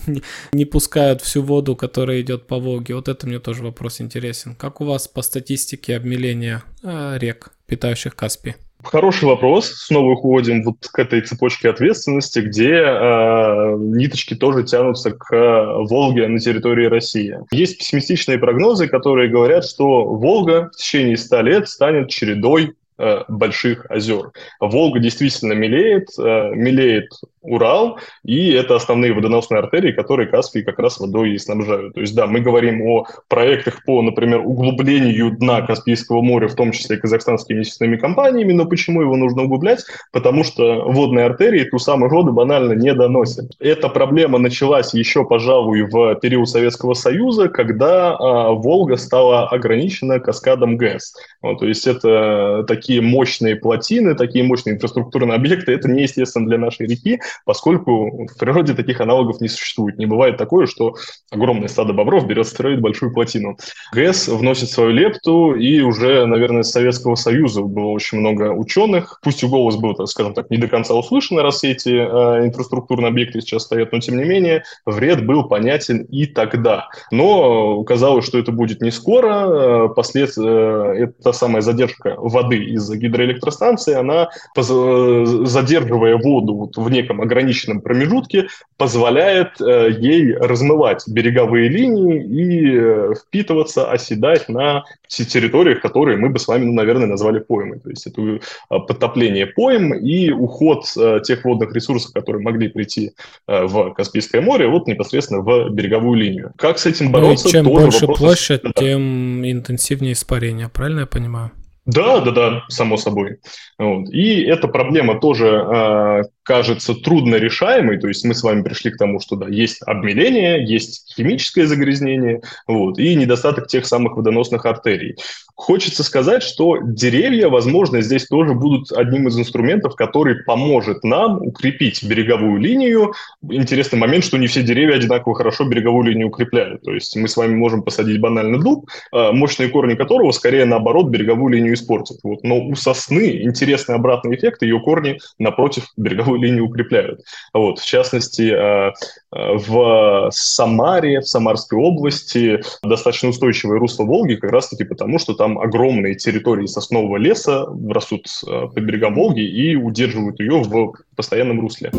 *laughs* не пускают всю воду, которая идет по Волге? Вот это мне тоже вопрос интересен. Как у вас по статистике обмеления э, рек, питающих Каспий?
Хороший вопрос. Снова уходим вот к этой цепочке ответственности, где э, ниточки тоже тянутся к э, Волге на территории России. Есть пессимистичные прогнозы, которые говорят, что Волга в течение 100 лет станет чередой Э, больших озер. Волга действительно мелеет, э, мелеет Урал, и это основные водоносные артерии, которые Каспий как раз водой и снабжают. То есть, да, мы говорим о проектах по, например, углублению дна Каспийского моря, в том числе казахстанскими нефтяными компаниями, но почему его нужно углублять? Потому что водные артерии ту самую воду банально не доносят. Эта проблема началась еще, пожалуй, в период Советского Союза, когда а, Волга стала ограничена каскадом ГЭС. Вот, то есть это такие мощные плотины, такие мощные инфраструктурные объекты, это неестественно для нашей реки, поскольку в природе таких аналогов не существует. Не бывает такое, что огромное стадо бобров берет строить большую плотину. ГЭС вносит свою лепту, и уже, наверное, с Советского Союза было очень много ученых. Пусть и голос был, так скажем так, не до конца услышан, раз эти э, инфраструктурные объекты сейчас стоят, но тем не менее вред был понятен и тогда. Но казалось, что это будет не скоро. Э, послед... Э, это самая задержка воды из из гидроэлектростанции, она, задерживая воду вот в неком ограниченном промежутке позволяет э, ей размывать береговые линии и э, впитываться, оседать на территориях, которые мы бы с вами, ну, наверное, назвали поймой. То есть это э, подтопление пойм и уход э, тех водных ресурсов, которые могли прийти э, в Каспийское море, вот непосредственно в береговую линию. Как с этим бороться?
Ну, чем больше вопрос... площадь, да. тем интенсивнее испарение, правильно я понимаю?
Да, да, да, само собой. Вот. И эта проблема тоже э, кажется трудно решаемой. То есть мы с вами пришли к тому, что да, есть обмеление, есть химическое загрязнение, вот, и недостаток тех самых водоносных артерий. Хочется сказать, что деревья, возможно, здесь тоже будут одним из инструментов, который поможет нам укрепить береговую линию. Интересный момент, что не все деревья одинаково хорошо береговую линию укрепляют. То есть мы с вами можем посадить банально дуб, э, мощные корни которого скорее наоборот береговую линию испортят. Вот. Но у сосны интересный обратный эффект, ее корни напротив береговой *laughs* линию укрепляют. Вот. В частности, э, э, в Самаре, в Самарской области достаточно устойчивое русло Волги как раз-таки потому, что там огромные территории соснового леса растут э, по берегам Волги и удерживают ее в постоянном русле.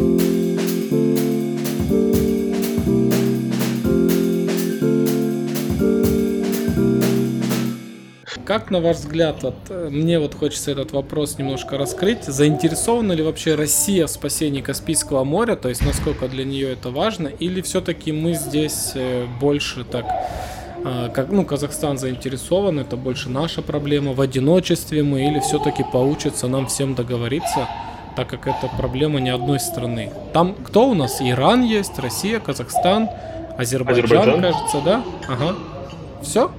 Как, на ваш взгляд, вот, э, мне вот хочется этот вопрос немножко раскрыть, заинтересована ли вообще Россия в спасении Каспийского моря, то есть насколько для нее это важно, или все-таки мы здесь э, больше так, э, как, ну, Казахстан заинтересован, это больше наша проблема, в одиночестве мы, или все-таки получится нам всем договориться, так как это проблема не одной страны. Там кто у нас? Иран есть, Россия, Казахстан, Азербайджан, Азербайджан. кажется, да? Ага. Все?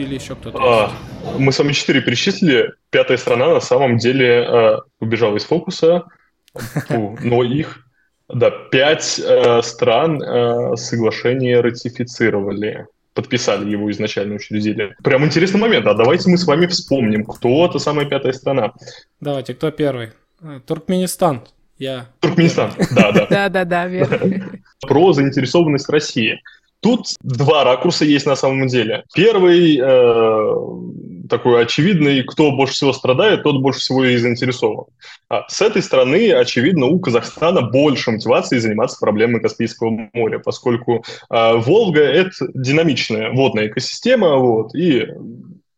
Или еще кто-то? А,
мы с вами четыре перечислили. Пятая страна на самом деле э, убежала из фокуса. Фу, но их, да, пять э, стран э, соглашение ратифицировали подписали его изначально учредили. Прям интересный момент. А давайте мы с вами вспомним, кто эта самая пятая страна.
Давайте, кто первый? Э, Туркменистан. Я.
Туркменистан, да, да. *laughs*
Да, да, да, верно. *laughs*
Про заинтересованность России. Тут два ракурса есть на самом деле. Первый э, такой очевидный, кто больше всего страдает, тот больше всего и заинтересован. А с этой стороны, очевидно, у Казахстана больше мотивации заниматься проблемой Каспийского моря, поскольку э, Волга – это динамичная водная экосистема, вот, и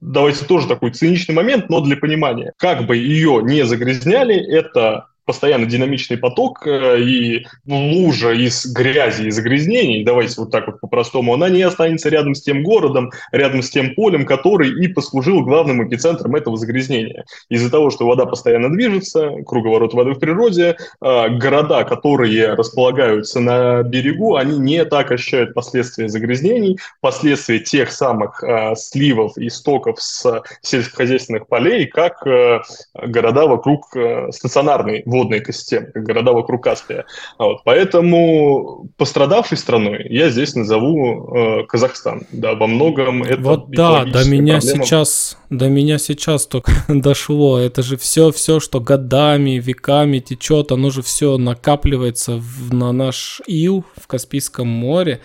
давайте тоже такой циничный момент, но для понимания. Как бы ее не загрязняли, это постоянно динамичный поток э, и лужа из грязи и загрязнений, давайте вот так вот по-простому, она не останется рядом с тем городом, рядом с тем полем, который и послужил главным эпицентром этого загрязнения. Из-за того, что вода постоянно движется, круговорот воды в природе, э, города, которые располагаются на берегу, они не так ощущают последствия загрязнений, последствия тех самых э, сливов и стоков с сельскохозяйственных полей, как города вокруг стационарной водной экосистемы, как города вокруг Каспия. Вот. Поэтому пострадавшей страной я здесь назову э, Казахстан. Да, во многом это
Вот да, до меня проблема. сейчас, до меня сейчас только *laughs* дошло. Это же все, все, что годами, веками течет, оно же все накапливается в, на наш ил в Каспийском море.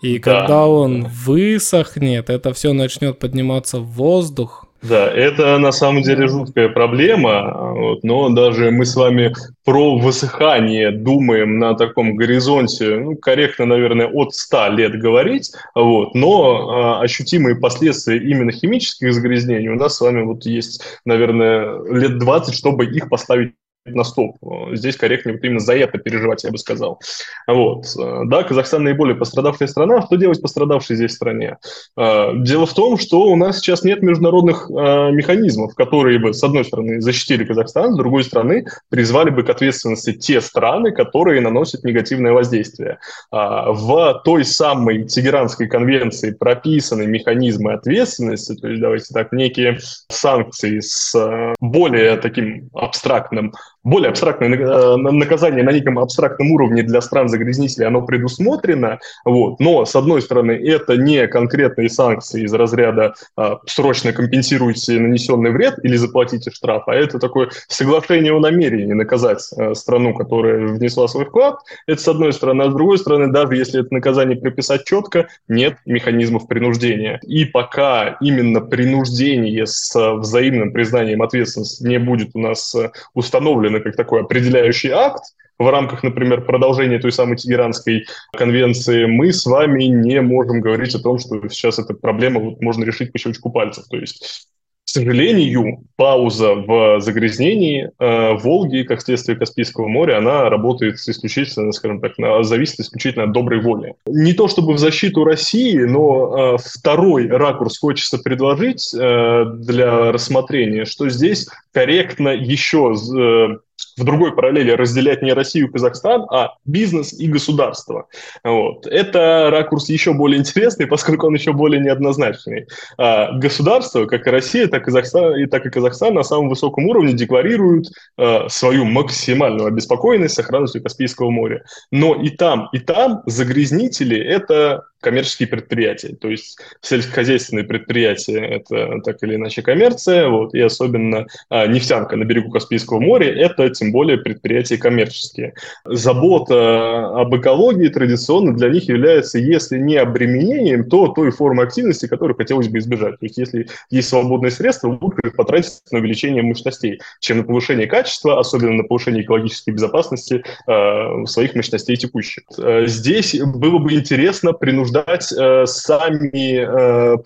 И да. когда он высохнет, это все начнет подниматься в воздух,
да, это на самом деле жуткая проблема, вот, но даже мы с вами про высыхание думаем на таком горизонте, ну, корректно, наверное, от 100 лет говорить, вот, но э, ощутимые последствия именно химических загрязнений у нас с вами вот есть, наверное, лет 20, чтобы их поставить на стоп. Здесь корректнее вот именно за это переживать, я бы сказал. Вот. Да, Казахстан наиболее пострадавшая страна. Что делать пострадавшей здесь стране? А, дело в том, что у нас сейчас нет международных а, механизмов, которые бы, с одной стороны, защитили Казахстан, с другой стороны, призвали бы к ответственности те страны, которые наносят негативное воздействие. А, в той самой Тегеранской конвенции прописаны механизмы ответственности, то есть, давайте так, некие санкции с более таким абстрактным более абстрактное э, наказание на неком абстрактном уровне для стран-загрязнителей, оно предусмотрено, вот, но, с одной стороны, это не конкретные санкции из разряда а, «срочно компенсируйте нанесенный вред» или «заплатите штраф», а это такое соглашение о намерении наказать а, страну, которая внесла свой вклад, это с одной стороны, а с другой стороны, даже если это наказание прописать четко, нет механизмов принуждения. И пока именно принуждение с взаимным признанием ответственности не будет у нас установлено, рассмотрены как такой определяющий акт, в рамках, например, продолжения той самой Тегеранской конвенции, мы с вами не можем говорить о том, что сейчас эта проблема вот можно решить по щелчку пальцев. То есть сожалению, пауза в загрязнении э, Волги, как следствие Каспийского моря, она работает исключительно, скажем так, на, зависит исключительно от доброй воли. Не то чтобы в защиту России, но э, второй ракурс хочется предложить э, для рассмотрения, что здесь корректно еще э, в другой параллели разделять не Россию и Казахстан, а бизнес и государство. Вот. Это ракурс еще более интересный, поскольку он еще более неоднозначный. А государство, как и Россия, так и Казахстан, и так и Казахстан на самом высоком уровне декларируют а, свою максимальную обеспокоенность сохранностью Каспийского моря. Но и там, и там загрязнители – это коммерческие предприятия. То есть сельскохозяйственные предприятия – это так или иначе коммерция, вот, и особенно а, нефтянка на берегу Каспийского моря – это тем более предприятия коммерческие. Забота об экологии традиционно для них является, если не обременением, то той формой активности, которую хотелось бы избежать. То есть если есть свободные средства, лучше их потратить на увеличение мощностей, чем на повышение качества, особенно на повышение экологической безопасности э, своих мощностей текущих. Э, здесь было бы интересно принуждать э, сами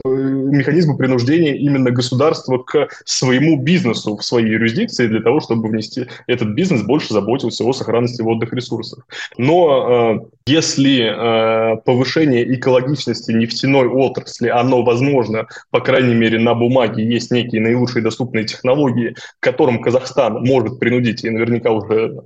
механизмы принуждения именно государства к своему бизнесу в своей юрисдикции для того, чтобы внести этот бизнес больше заботился о сохранности водных ресурсов. Но э, если э, повышение экологичности нефтяной отрасли, оно возможно, по крайней мере, на бумаге есть некие наилучшие доступные технологии, к которым Казахстан может принудить и наверняка уже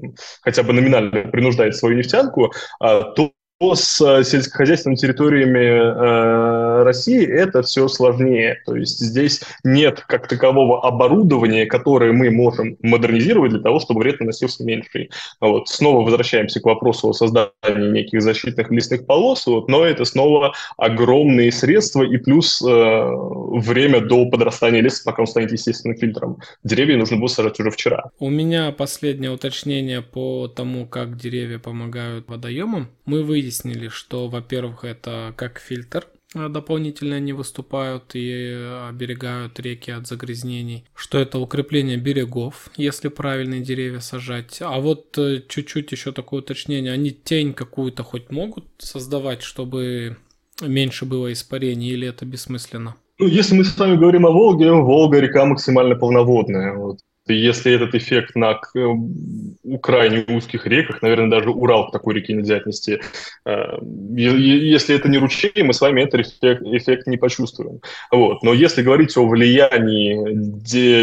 хотя бы номинально принуждает свою нефтянку, э, то с э, сельскохозяйственными территориями э, России это все сложнее. То есть здесь нет как такового оборудования, которое мы можем модернизировать для того, чтобы вред наносился меньше. Вот. Снова возвращаемся к вопросу о создании неких защитных лесных полос, вот, но это снова огромные средства и плюс э, время до подрастания леса, пока он станет естественным фильтром. Деревья нужно было сажать уже вчера.
У меня последнее уточнение по тому, как деревья помогают водоемам. Мы выйдем выяснили, что, во-первых, это как фильтр, а, дополнительно они выступают и оберегают реки от загрязнений, что это укрепление берегов, если правильные деревья сажать. А вот э, чуть-чуть еще такое уточнение, они тень какую-то хоть могут создавать, чтобы меньше было испарений, или это бессмысленно?
Ну, если мы с вами говорим о Волге, Волга река максимально полноводная. Вот если этот эффект на у крайне узких реках, наверное, даже Урал к такой реке нельзя отнести, э, если это не ручей, мы с вами этот эффект, эффект не почувствуем. Вот. Но если говорить о влиянии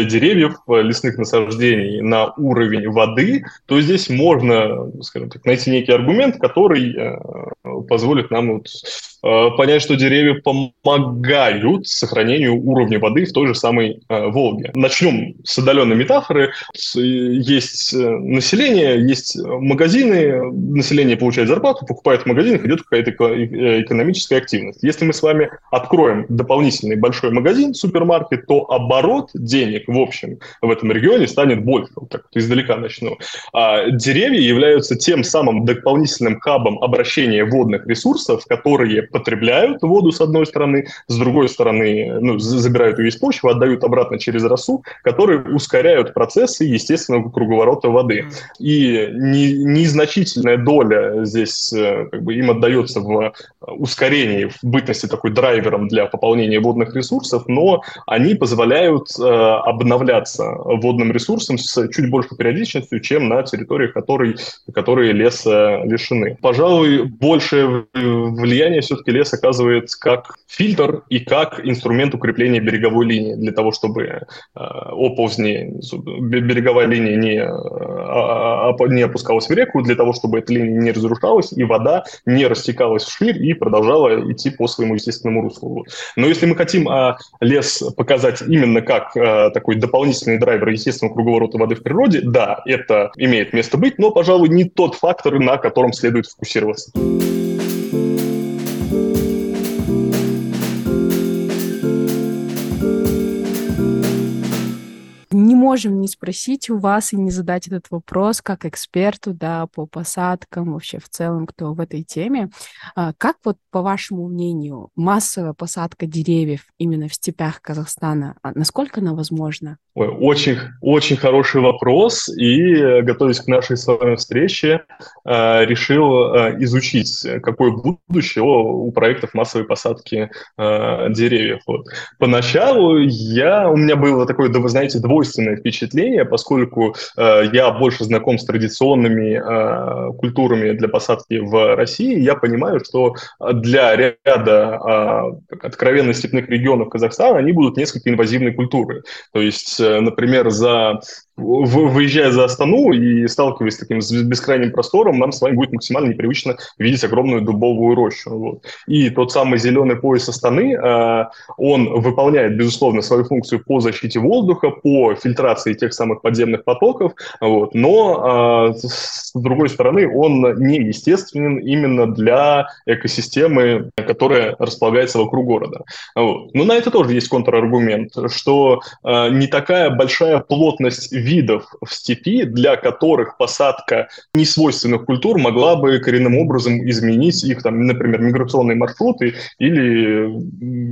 деревьев, лесных насаждений на уровень воды, то здесь можно, скажем так, найти некий аргумент, который э, позволит нам вот Э, понять, что деревья помогают сохранению уровня воды в той же самой э, Волге. Начнем с отдаленной метафоры. Есть э, население, есть магазины, население получает зарплату, покупает в магазинах, идет какая-то экономическая активность. Если мы с вами откроем дополнительный большой магазин, супермаркет, то оборот денег в общем в этом регионе станет больше. Вот так вот издалека начну. А деревья являются тем самым дополнительным хабом обращения водных ресурсов, которые потребляют воду с одной стороны, с другой стороны ну, забирают ее из почвы, отдают обратно через росу, которые ускоряют процессы естественного круговорота воды. И не, незначительная доля здесь э, как бы, им отдается в ускорении, в бытности такой драйвером для пополнения водных ресурсов, но они позволяют э, обновляться водным ресурсом с чуть большей периодичностью, чем на территориях, которые, которые леса лишены. Пожалуй, большее влияние все все-таки лес оказывает как фильтр и как инструмент укрепления береговой линии для того, чтобы э, оползни, береговая линия не, а, а, не опускалась в реку, для того, чтобы эта линия не разрушалась, и вода не растекалась вширь и продолжала идти по своему естественному руслу. Но если мы хотим а, лес показать именно как а, такой дополнительный драйвер естественного круговорота воды в природе, да, это имеет место быть, но, пожалуй, не тот фактор, на котором следует фокусироваться.
Можем не спросить у вас и не задать этот вопрос как эксперту, да, по посадкам, вообще в целом, кто в этой теме. А, как вот, по вашему мнению, массовая посадка деревьев именно в степях Казахстана, а насколько она возможна?
Ой, очень, очень хороший вопрос. И, готовясь к нашей с вами встрече, э, решил изучить, какое будущее у проектов массовой посадки деревьев. Вот. Поначалу я, у меня было такое, вы знаете, двойственное впечатление, поскольку я больше знаком с традиционными культурами для посадки в России, я понимаю, что для ряда откровенно степных регионов Казахстана они будут несколько инвазивной культуры. То есть Э, например, за выезжая за Астану и сталкиваясь с таким бескрайним простором, нам с вами будет максимально непривычно видеть огромную дубовую рощу. Вот. И тот самый зеленый пояс Астаны, э, он выполняет, безусловно, свою функцию по защите воздуха, по фильтрации тех самых подземных потоков, вот. но, э, с другой стороны, он не естественен именно для экосистемы, которая располагается вокруг города. Вот. Но на это тоже есть контраргумент, что не такая большая плотность видов в степи, для которых посадка несвойственных культур могла бы коренным образом изменить их, там, например, миграционные маршруты или,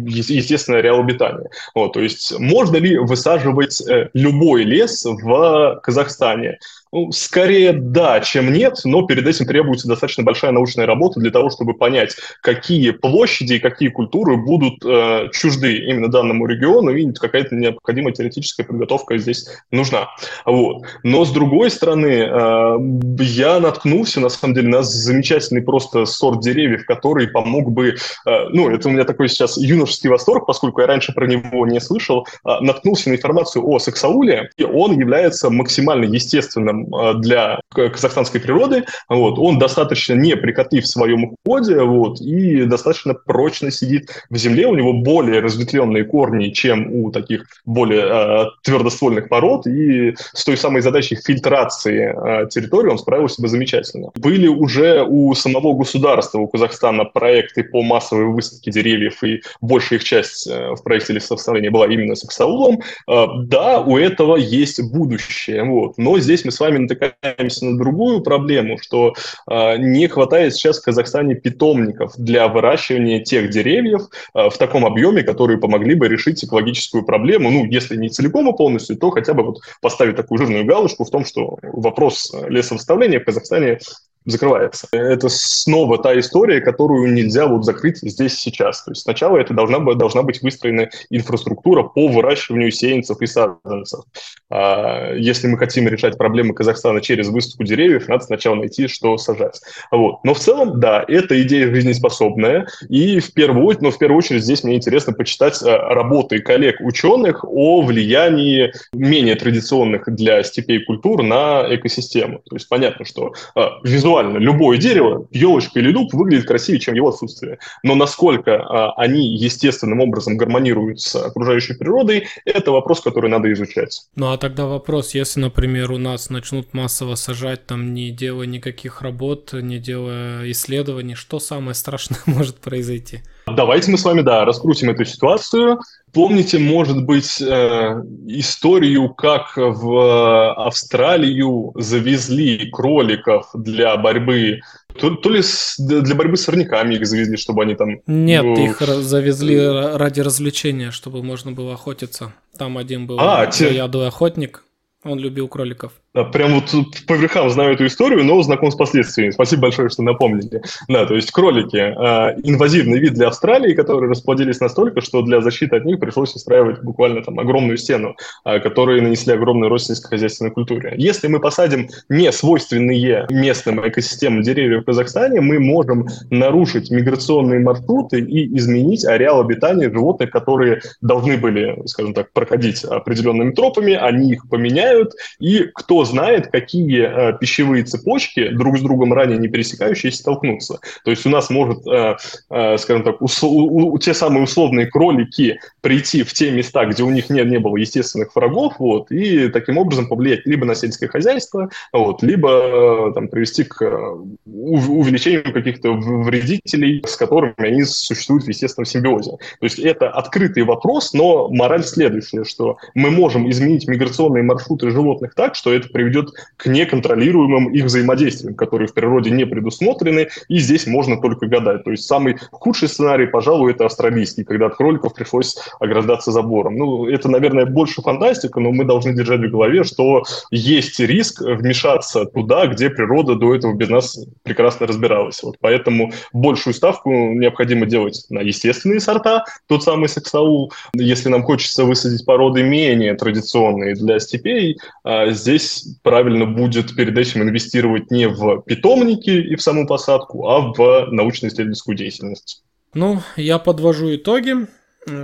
естественно, ареал обитания. Вот, то есть можно ли высаживать э, любой лес в Казахстане? Ну, скорее да, чем нет, но перед этим требуется достаточно большая научная работа для того, чтобы понять, какие площади и какие культуры будут э, чужды именно данному региону, и какая-то необходимая теоретическая подготовка здесь нужна. Вот. Но с другой стороны, э, я наткнулся, на самом деле, на замечательный просто сорт деревьев, который помог бы, э, ну, это у меня такой сейчас юношеский восторг, поскольку я раньше про него не слышал, э, наткнулся на информацию о саксауле, и он является максимально естественным Э, для казахстанской природы. Вот. Он достаточно неприкотлив в своем уходе вот, и достаточно прочно сидит в земле. У него более разветвленные корни, чем у таких более э, твердоствольных пород. И с той самой задачей фильтрации э, территории он справился бы замечательно. Были уже у самого государства, у Казахстана, проекты по массовой высадке деревьев, и большая их часть э, в проекте лесовосстановления была именно с Аксаулом. Э, да, у этого есть будущее. Вот. Но здесь мы с вами вами натыкаемся на другую проблему, что э, не хватает сейчас в Казахстане питомников для выращивания тех деревьев э, в таком объеме, которые помогли бы решить экологическую проблему, ну, если не целиком и полностью, то хотя бы вот поставить такую жирную галочку в том, что вопрос лесовоставления в Казахстане закрывается. Это снова та история, которую нельзя вот закрыть здесь сейчас. То есть сначала это должна, должна быть выстроена инфраструктура по выращиванию сеянцев и саженцев. А если мы хотим решать проблемы Казахстана через высадку деревьев, надо сначала найти, что сажать. Вот. Но в целом, да, эта идея жизнеспособная. И в первую, но в первую очередь здесь мне интересно почитать а, работы коллег-ученых о влиянии менее традиционных для степей культур на экосистему. То есть понятно, что а, визуально визуально любое дерево, елочка или дуб выглядит красивее, чем его отсутствие. Но насколько а, они естественным образом гармонируют с окружающей природой, это вопрос, который надо изучать.
Ну а тогда вопрос, если, например, у нас начнут массово сажать, там не делая никаких работ, не делая исследований, что самое страшное *laughs* может произойти?
Давайте мы с вами, да, раскрутим эту ситуацию. Помните, может быть, э, историю, как в Австралию завезли кроликов для борьбы то, то ли с, для борьбы с сорняками их завезли, чтобы они там...
Нет, ну... их завезли ради развлечения, чтобы можно было охотиться. Там один был а, те... охотник, он любил кроликов.
Прям вот по верхам знаю эту историю, но знаком с последствиями. Спасибо большое, что напомнили. Да, то есть кролики э, – инвазивный вид для Австралии, которые расплодились настолько, что для защиты от них пришлось устраивать буквально там огромную стену, э, которые нанесли огромный рост сельскохозяйственной культуре. Если мы посадим не свойственные местным экосистемам деревьев в Казахстане, мы можем нарушить миграционные маршруты и изменить ареал обитания животных, которые должны были, скажем так, проходить определенными тропами, они их поменяют, и кто знает, какие э, пищевые цепочки друг с другом ранее не пересекающиеся столкнутся. То есть у нас может, э, э, скажем так, у, у, те самые условные кролики прийти в те места, где у них не, не было естественных врагов, вот, и таким образом повлиять либо на сельское хозяйство, вот, либо э, там, привести к э, увеличению каких-то вредителей, с которыми они существуют в естественном симбиозе. То есть это открытый вопрос, но мораль следующая, что мы можем изменить миграционные маршруты животных так, что это приведет к неконтролируемым их взаимодействиям, которые в природе не предусмотрены, и здесь можно только гадать. То есть самый худший сценарий, пожалуй, это австралийский, когда от кроликов пришлось ограждаться забором. Ну, это, наверное, больше фантастика, но мы должны держать в голове, что есть риск вмешаться туда, где природа до этого без нас прекрасно разбиралась. Вот поэтому большую ставку необходимо делать на естественные сорта, тот самый саксаул. Если нам хочется высадить породы менее традиционные для степей, а, здесь правильно будет перед этим инвестировать не в питомники и в саму посадку, а в научно-исследовательскую деятельность.
Ну, я подвожу итоги.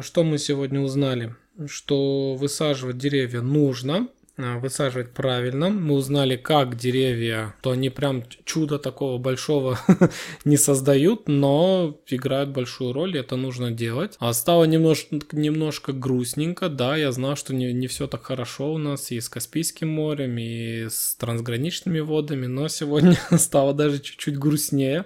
Что мы сегодня узнали? Что высаживать деревья нужно, высаживать правильно. Мы узнали, как деревья, то они прям чудо такого большого *laughs* не создают, но играют большую роль, и это нужно делать. А стало немножко, немножко грустненько, да, я знал, что не, не все так хорошо у нас и с Каспийским морем, и с трансграничными водами, но сегодня *laughs* стало даже чуть-чуть грустнее.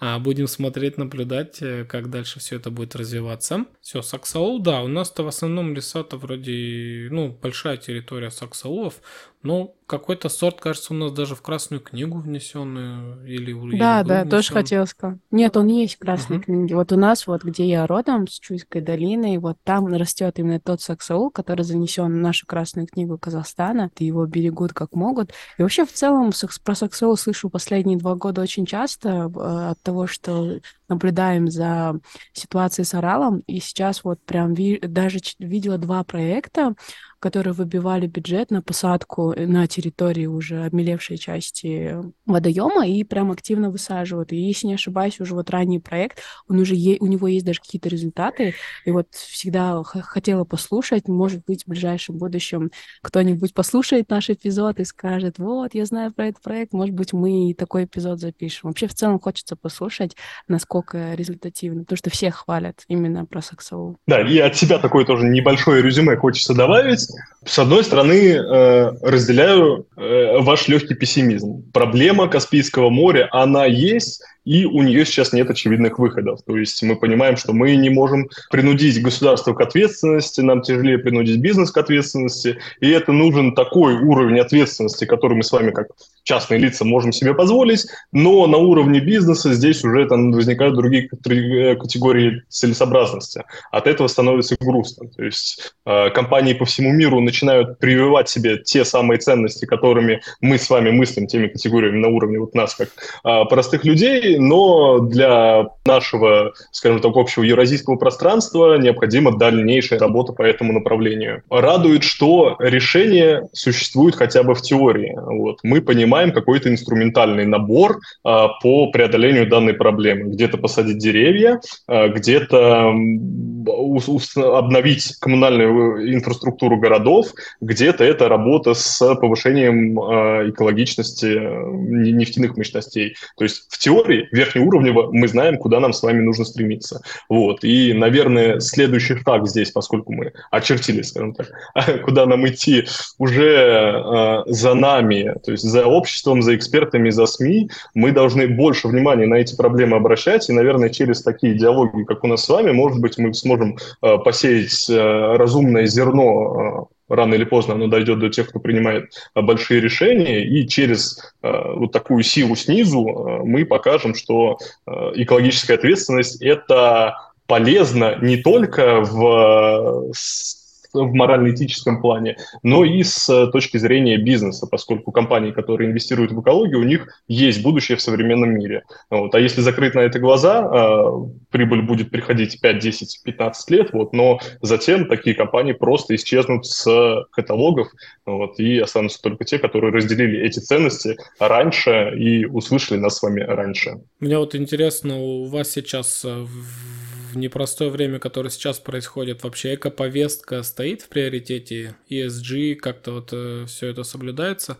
А будем смотреть, наблюдать, э, как дальше все это будет развиваться. Все, Саксаул, да, у нас-то в основном леса-то вроде, ну, большая территория Саксаулов, но какой-то сорт, кажется, у нас даже в Красную книгу внесенную или
Да, да, внесен. тоже хотела сказать. Нет, он есть в Красной uh-huh. книге. Вот у нас, вот где я родом, с Чуйской долиной, вот там растет именно тот саксаул, который занесен в нашу Красную книгу Казахстана. И его берегут как могут. И вообще в целом про саксаул слышу последние два года очень часто э, от того, что наблюдаем за ситуацией с оралом. И сейчас вот прям ви- даже видела два проекта которые выбивали бюджет на посадку э, на территории уже обмелевшей части водоема и прям активно высаживают. И если не ошибаюсь, уже вот ранний проект, он уже е- у него есть даже какие-то результаты. И вот всегда хотела послушать, может быть, в ближайшем будущем кто-нибудь послушает наш эпизод и скажет, вот, я знаю про этот проект, может быть, мы и такой эпизод запишем. Вообще, в целом, хочется послушать, насколько результативно, потому что все хвалят именно про саксоул.
Да, и от себя такое тоже небольшое резюме хочется добавить. С одной стороны, э, разделяю э, ваш легкий пессимизм. Проблема Каспийского моря, она есть, и у нее сейчас нет очевидных выходов. То есть мы понимаем, что мы не можем принудить государство к ответственности, нам тяжелее принудить бизнес к ответственности, и это нужен такой уровень ответственности, который мы с вами как частные лица можем себе позволить, но на уровне бизнеса здесь уже там возникают другие э, категории целесообразности. От этого становится грустно. То есть э, компании по всему миру начинают прививать себе те самые ценности, которыми мы с вами мыслим, теми категориями на уровне вот нас, как э, простых людей, но для нашего, скажем так, общего евразийского пространства необходима дальнейшая работа по этому направлению. Радует, что решение существует хотя бы в теории. Вот. Мы понимаем какой-то инструментальный набор а, по преодолению данной проблемы. Где-то посадить деревья, а, где-то обновить коммунальную инфраструктуру городов, где-то это работа с повышением э, экологичности нефтяных мощностей. То есть в теории верхнеуровнево мы знаем, куда нам с вами нужно стремиться. Вот. И, наверное, следующий шаг здесь, поскольку мы очертили, скажем так, *laughs* куда нам идти, уже э, за нами, то есть за обществом, за экспертами, за СМИ, мы должны больше внимания на эти проблемы обращать. И, наверное, через такие диалоги, как у нас с вами, может быть, мы сможем э, посеять э, разумное зерно рано или поздно оно дойдет до тех, кто принимает э, большие решения, и через э, вот такую силу снизу э, мы покажем, что экологическая ответственность – это полезно не только в в морально-этическом плане, но и с э, точки зрения бизнеса, поскольку компании, которые инвестируют в экологию, у них есть будущее в современном мире. Вот. А если закрыть на это глаза, э, прибыль будет приходить 5, 10, 15 лет, вот, но затем такие компании просто исчезнут с каталогов, вот, и останутся только те, которые разделили эти ценности раньше и услышали нас с вами раньше.
Мне вот интересно, у вас сейчас в непростое время, которое сейчас происходит, вообще эко-повестка стоит в приоритете, ESG, как-то вот э, все это соблюдается?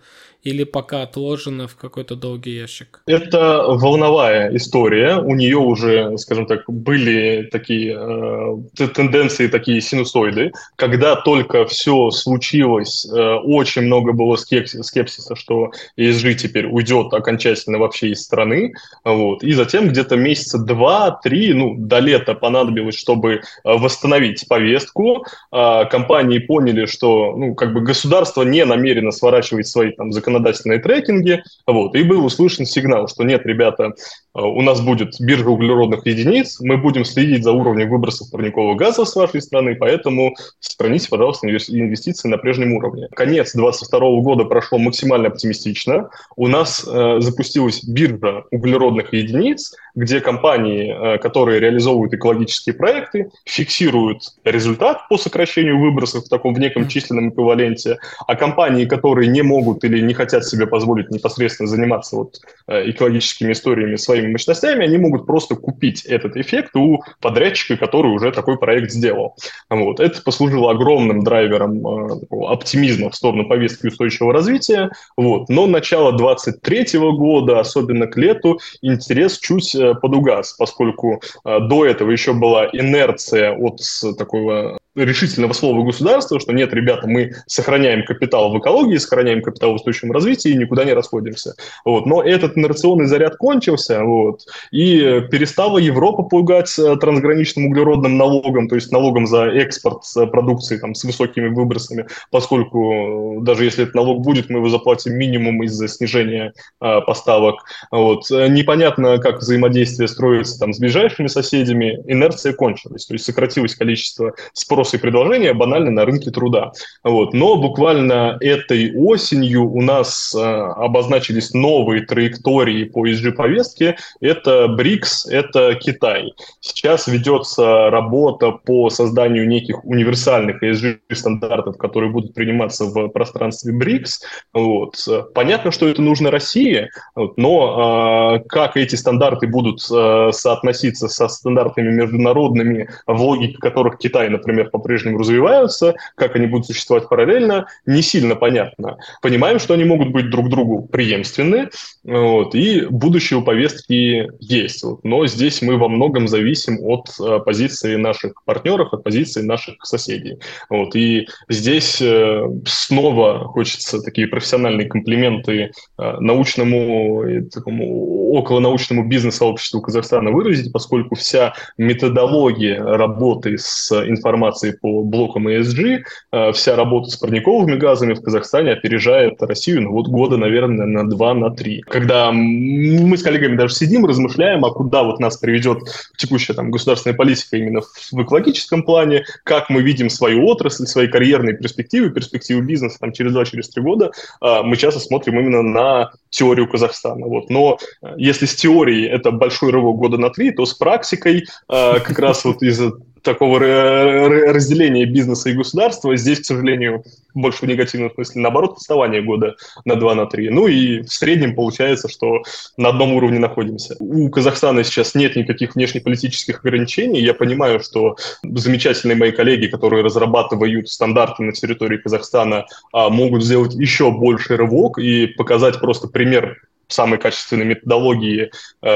Или пока отложено в какой-то долгий ящик?
Это волновая история. У нее уже, скажем так, были такие э, тенденции, такие синусоиды. Когда только все случилось, э, очень много было скепсиса, скепсиса, что ESG теперь уйдет окончательно вообще из страны. Вот. И затем где-то месяца два-три, ну, до лета понадобилось, чтобы э, восстановить повестку. Э, компании поняли, что, ну, как бы государство не намерено сворачивать свои там законодательства законодательные трекинги, вот, и был услышан сигнал, что нет, ребята, э, у нас будет биржа углеродных единиц, мы будем следить за уровнем выбросов парникового газа с вашей страны, поэтому сохраните, пожалуйста, инвестиции на прежнем уровне. Конец 2022 года прошел максимально оптимистично. У нас э, запустилась биржа углеродных единиц, где компании, э, которые реализовывают экологические проекты, фиксируют результат по сокращению выбросов в таком в неком численном эквиваленте, а компании, которые не могут или не хотят себе позволить непосредственно заниматься вот э, экологическими историями своими мощностями, они могут просто купить этот эффект у подрядчика, который уже такой проект сделал. Вот. Это послужило огромным драйвером э, оптимизма в сторону повестки устойчивого развития. Вот. Но начало 2023 года, особенно к лету, интерес чуть Э, подугас, поскольку до этого еще была инерция от такого решительного слова государства, что нет, ребята, мы сохраняем капитал в экологии, сохраняем капитал в устойчивом развитии и никуда не расходимся. Вот. Но этот инерционный заряд кончился, вот, и перестала Европа пугать э, трансграничным углеродным налогом, то есть налогом за экспорт продукции там, с высокими выбросами, поскольку даже если этот налог будет, мы его заплатим минимум из-за снижения э, поставок. Вот. Непонятно, как взаимодействие строится там, с ближайшими соседями, инерция кончилась, то есть сократилось количество спроса спрос и предложение банально на рынке труда. Вот. Но буквально этой осенью у нас э, обозначились новые траектории по ESG-повестке. Это БРИКС, это Китай. Сейчас ведется работа по созданию неких универсальных ESG-стандартов, которые будут приниматься в пространстве БРИКС. Вот. Понятно, что это нужно России, но э, как эти стандарты будут э, соотноситься со стандартами международными, в логике которых Китай, например, по-прежнему развиваются, как они будут существовать параллельно, не сильно понятно. Понимаем, что они могут быть друг другу преемственны, вот, и будущее у повестки есть. Вот, но здесь мы во многом зависим от э, позиции наших партнеров, от позиции наших соседей. Вот, и здесь э, снова хочется такие профессиональные комплименты э, научному, такому околонаучному бизнес-сообществу Казахстана выразить, поскольку вся методология работы с информацией информации по блокам ESG, э, вся работа с парниковыми газами в Казахстане опережает Россию ну, вот года, наверное, на два, на три. Когда мы с коллегами даже сидим, размышляем, а куда вот нас приведет текущая там государственная политика именно в экологическом плане, как мы видим свою отрасль, свои карьерные перспективы, перспективы бизнеса там через два, через три года, э, мы часто смотрим именно на теорию Казахстана. Вот. Но э, если с теорией это большой рывок года на три, то с практикой как раз вот из-за такого разделения бизнеса и государства. Здесь, к сожалению, больше в негативном смысле, наоборот, отставание года на 2 на 3. Ну и в среднем получается, что на одном уровне находимся. У Казахстана сейчас нет никаких внешнеполитических ограничений. Я понимаю, что замечательные мои коллеги, которые разрабатывают стандарты на территории Казахстана, а, могут сделать еще больший рывок и показать просто пример самой качественной методологии э,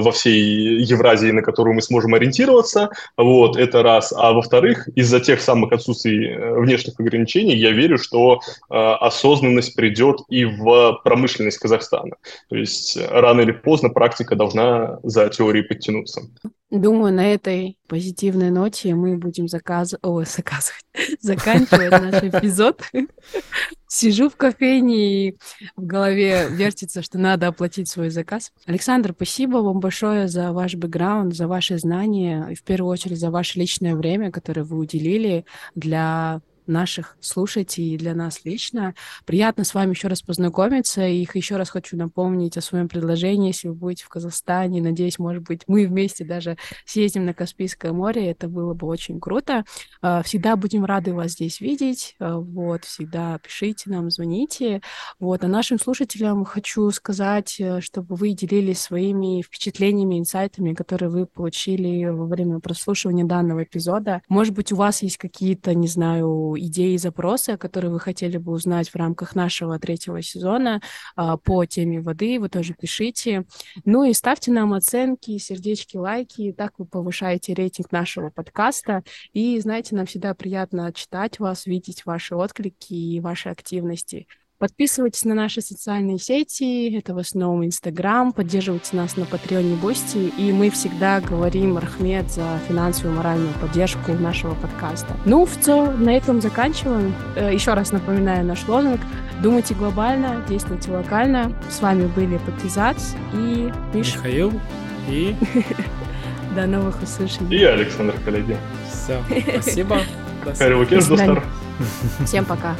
во всей Евразии, на которую мы сможем ориентироваться. Вот, это раз. А во-вторых, из-за тех самых отсутствий э, внешних ограничений, я верю, что э, осознанность придет и в промышленность Казахстана. То есть рано или поздно практика должна за теорией подтянуться.
Думаю, на этой позитивной ноте мы будем заказ... О, заказывать, *laughs* заканчивать наш эпизод. *laughs* Сижу в кофейне и в голове вертится, что надо оплатить свой заказ. Александр, спасибо вам большое за ваш бэкграунд, за ваши знания и в первую очередь за ваше личное время, которое вы уделили для наших слушать и для нас лично. Приятно с вами еще раз познакомиться. И еще раз хочу напомнить о своем предложении, если вы будете в Казахстане. Надеюсь, может быть, мы вместе даже съездим на Каспийское море. Это было бы очень круто. А, всегда будем рады вас здесь видеть. А, вот, всегда пишите нам, звоните. Вот, а нашим слушателям хочу сказать, э, чтобы вы делились своими впечатлениями, инсайтами, которые вы получили во время прослушивания данного эпизода. Может быть, у вас есть какие-то, не знаю, идеи и запросы, которые вы хотели бы узнать в рамках нашего третьего сезона а, по теме воды, вы тоже пишите. Ну и ставьте нам оценки, сердечки, лайки, так вы повышаете рейтинг нашего подкаста. И, знаете, нам всегда приятно читать вас, видеть ваши отклики и ваши активности. Подписывайтесь на наши социальные сети, это в основном Instagram, поддерживайте нас на Patreon-е Boosty, и мы всегда говорим рахмет за финансовую моральную поддержку нашего подкаста. Ну, все, на этом заканчиваем. Э, Еще раз напоминаю наш лозунг. Думайте глобально, действуйте локально. С вами были Патизац и
Миша. Михаил и... *laughs*
До новых услышаний.
И Александр, коллеги.
Все, спасибо. *laughs*
До свидания.
Всем пока.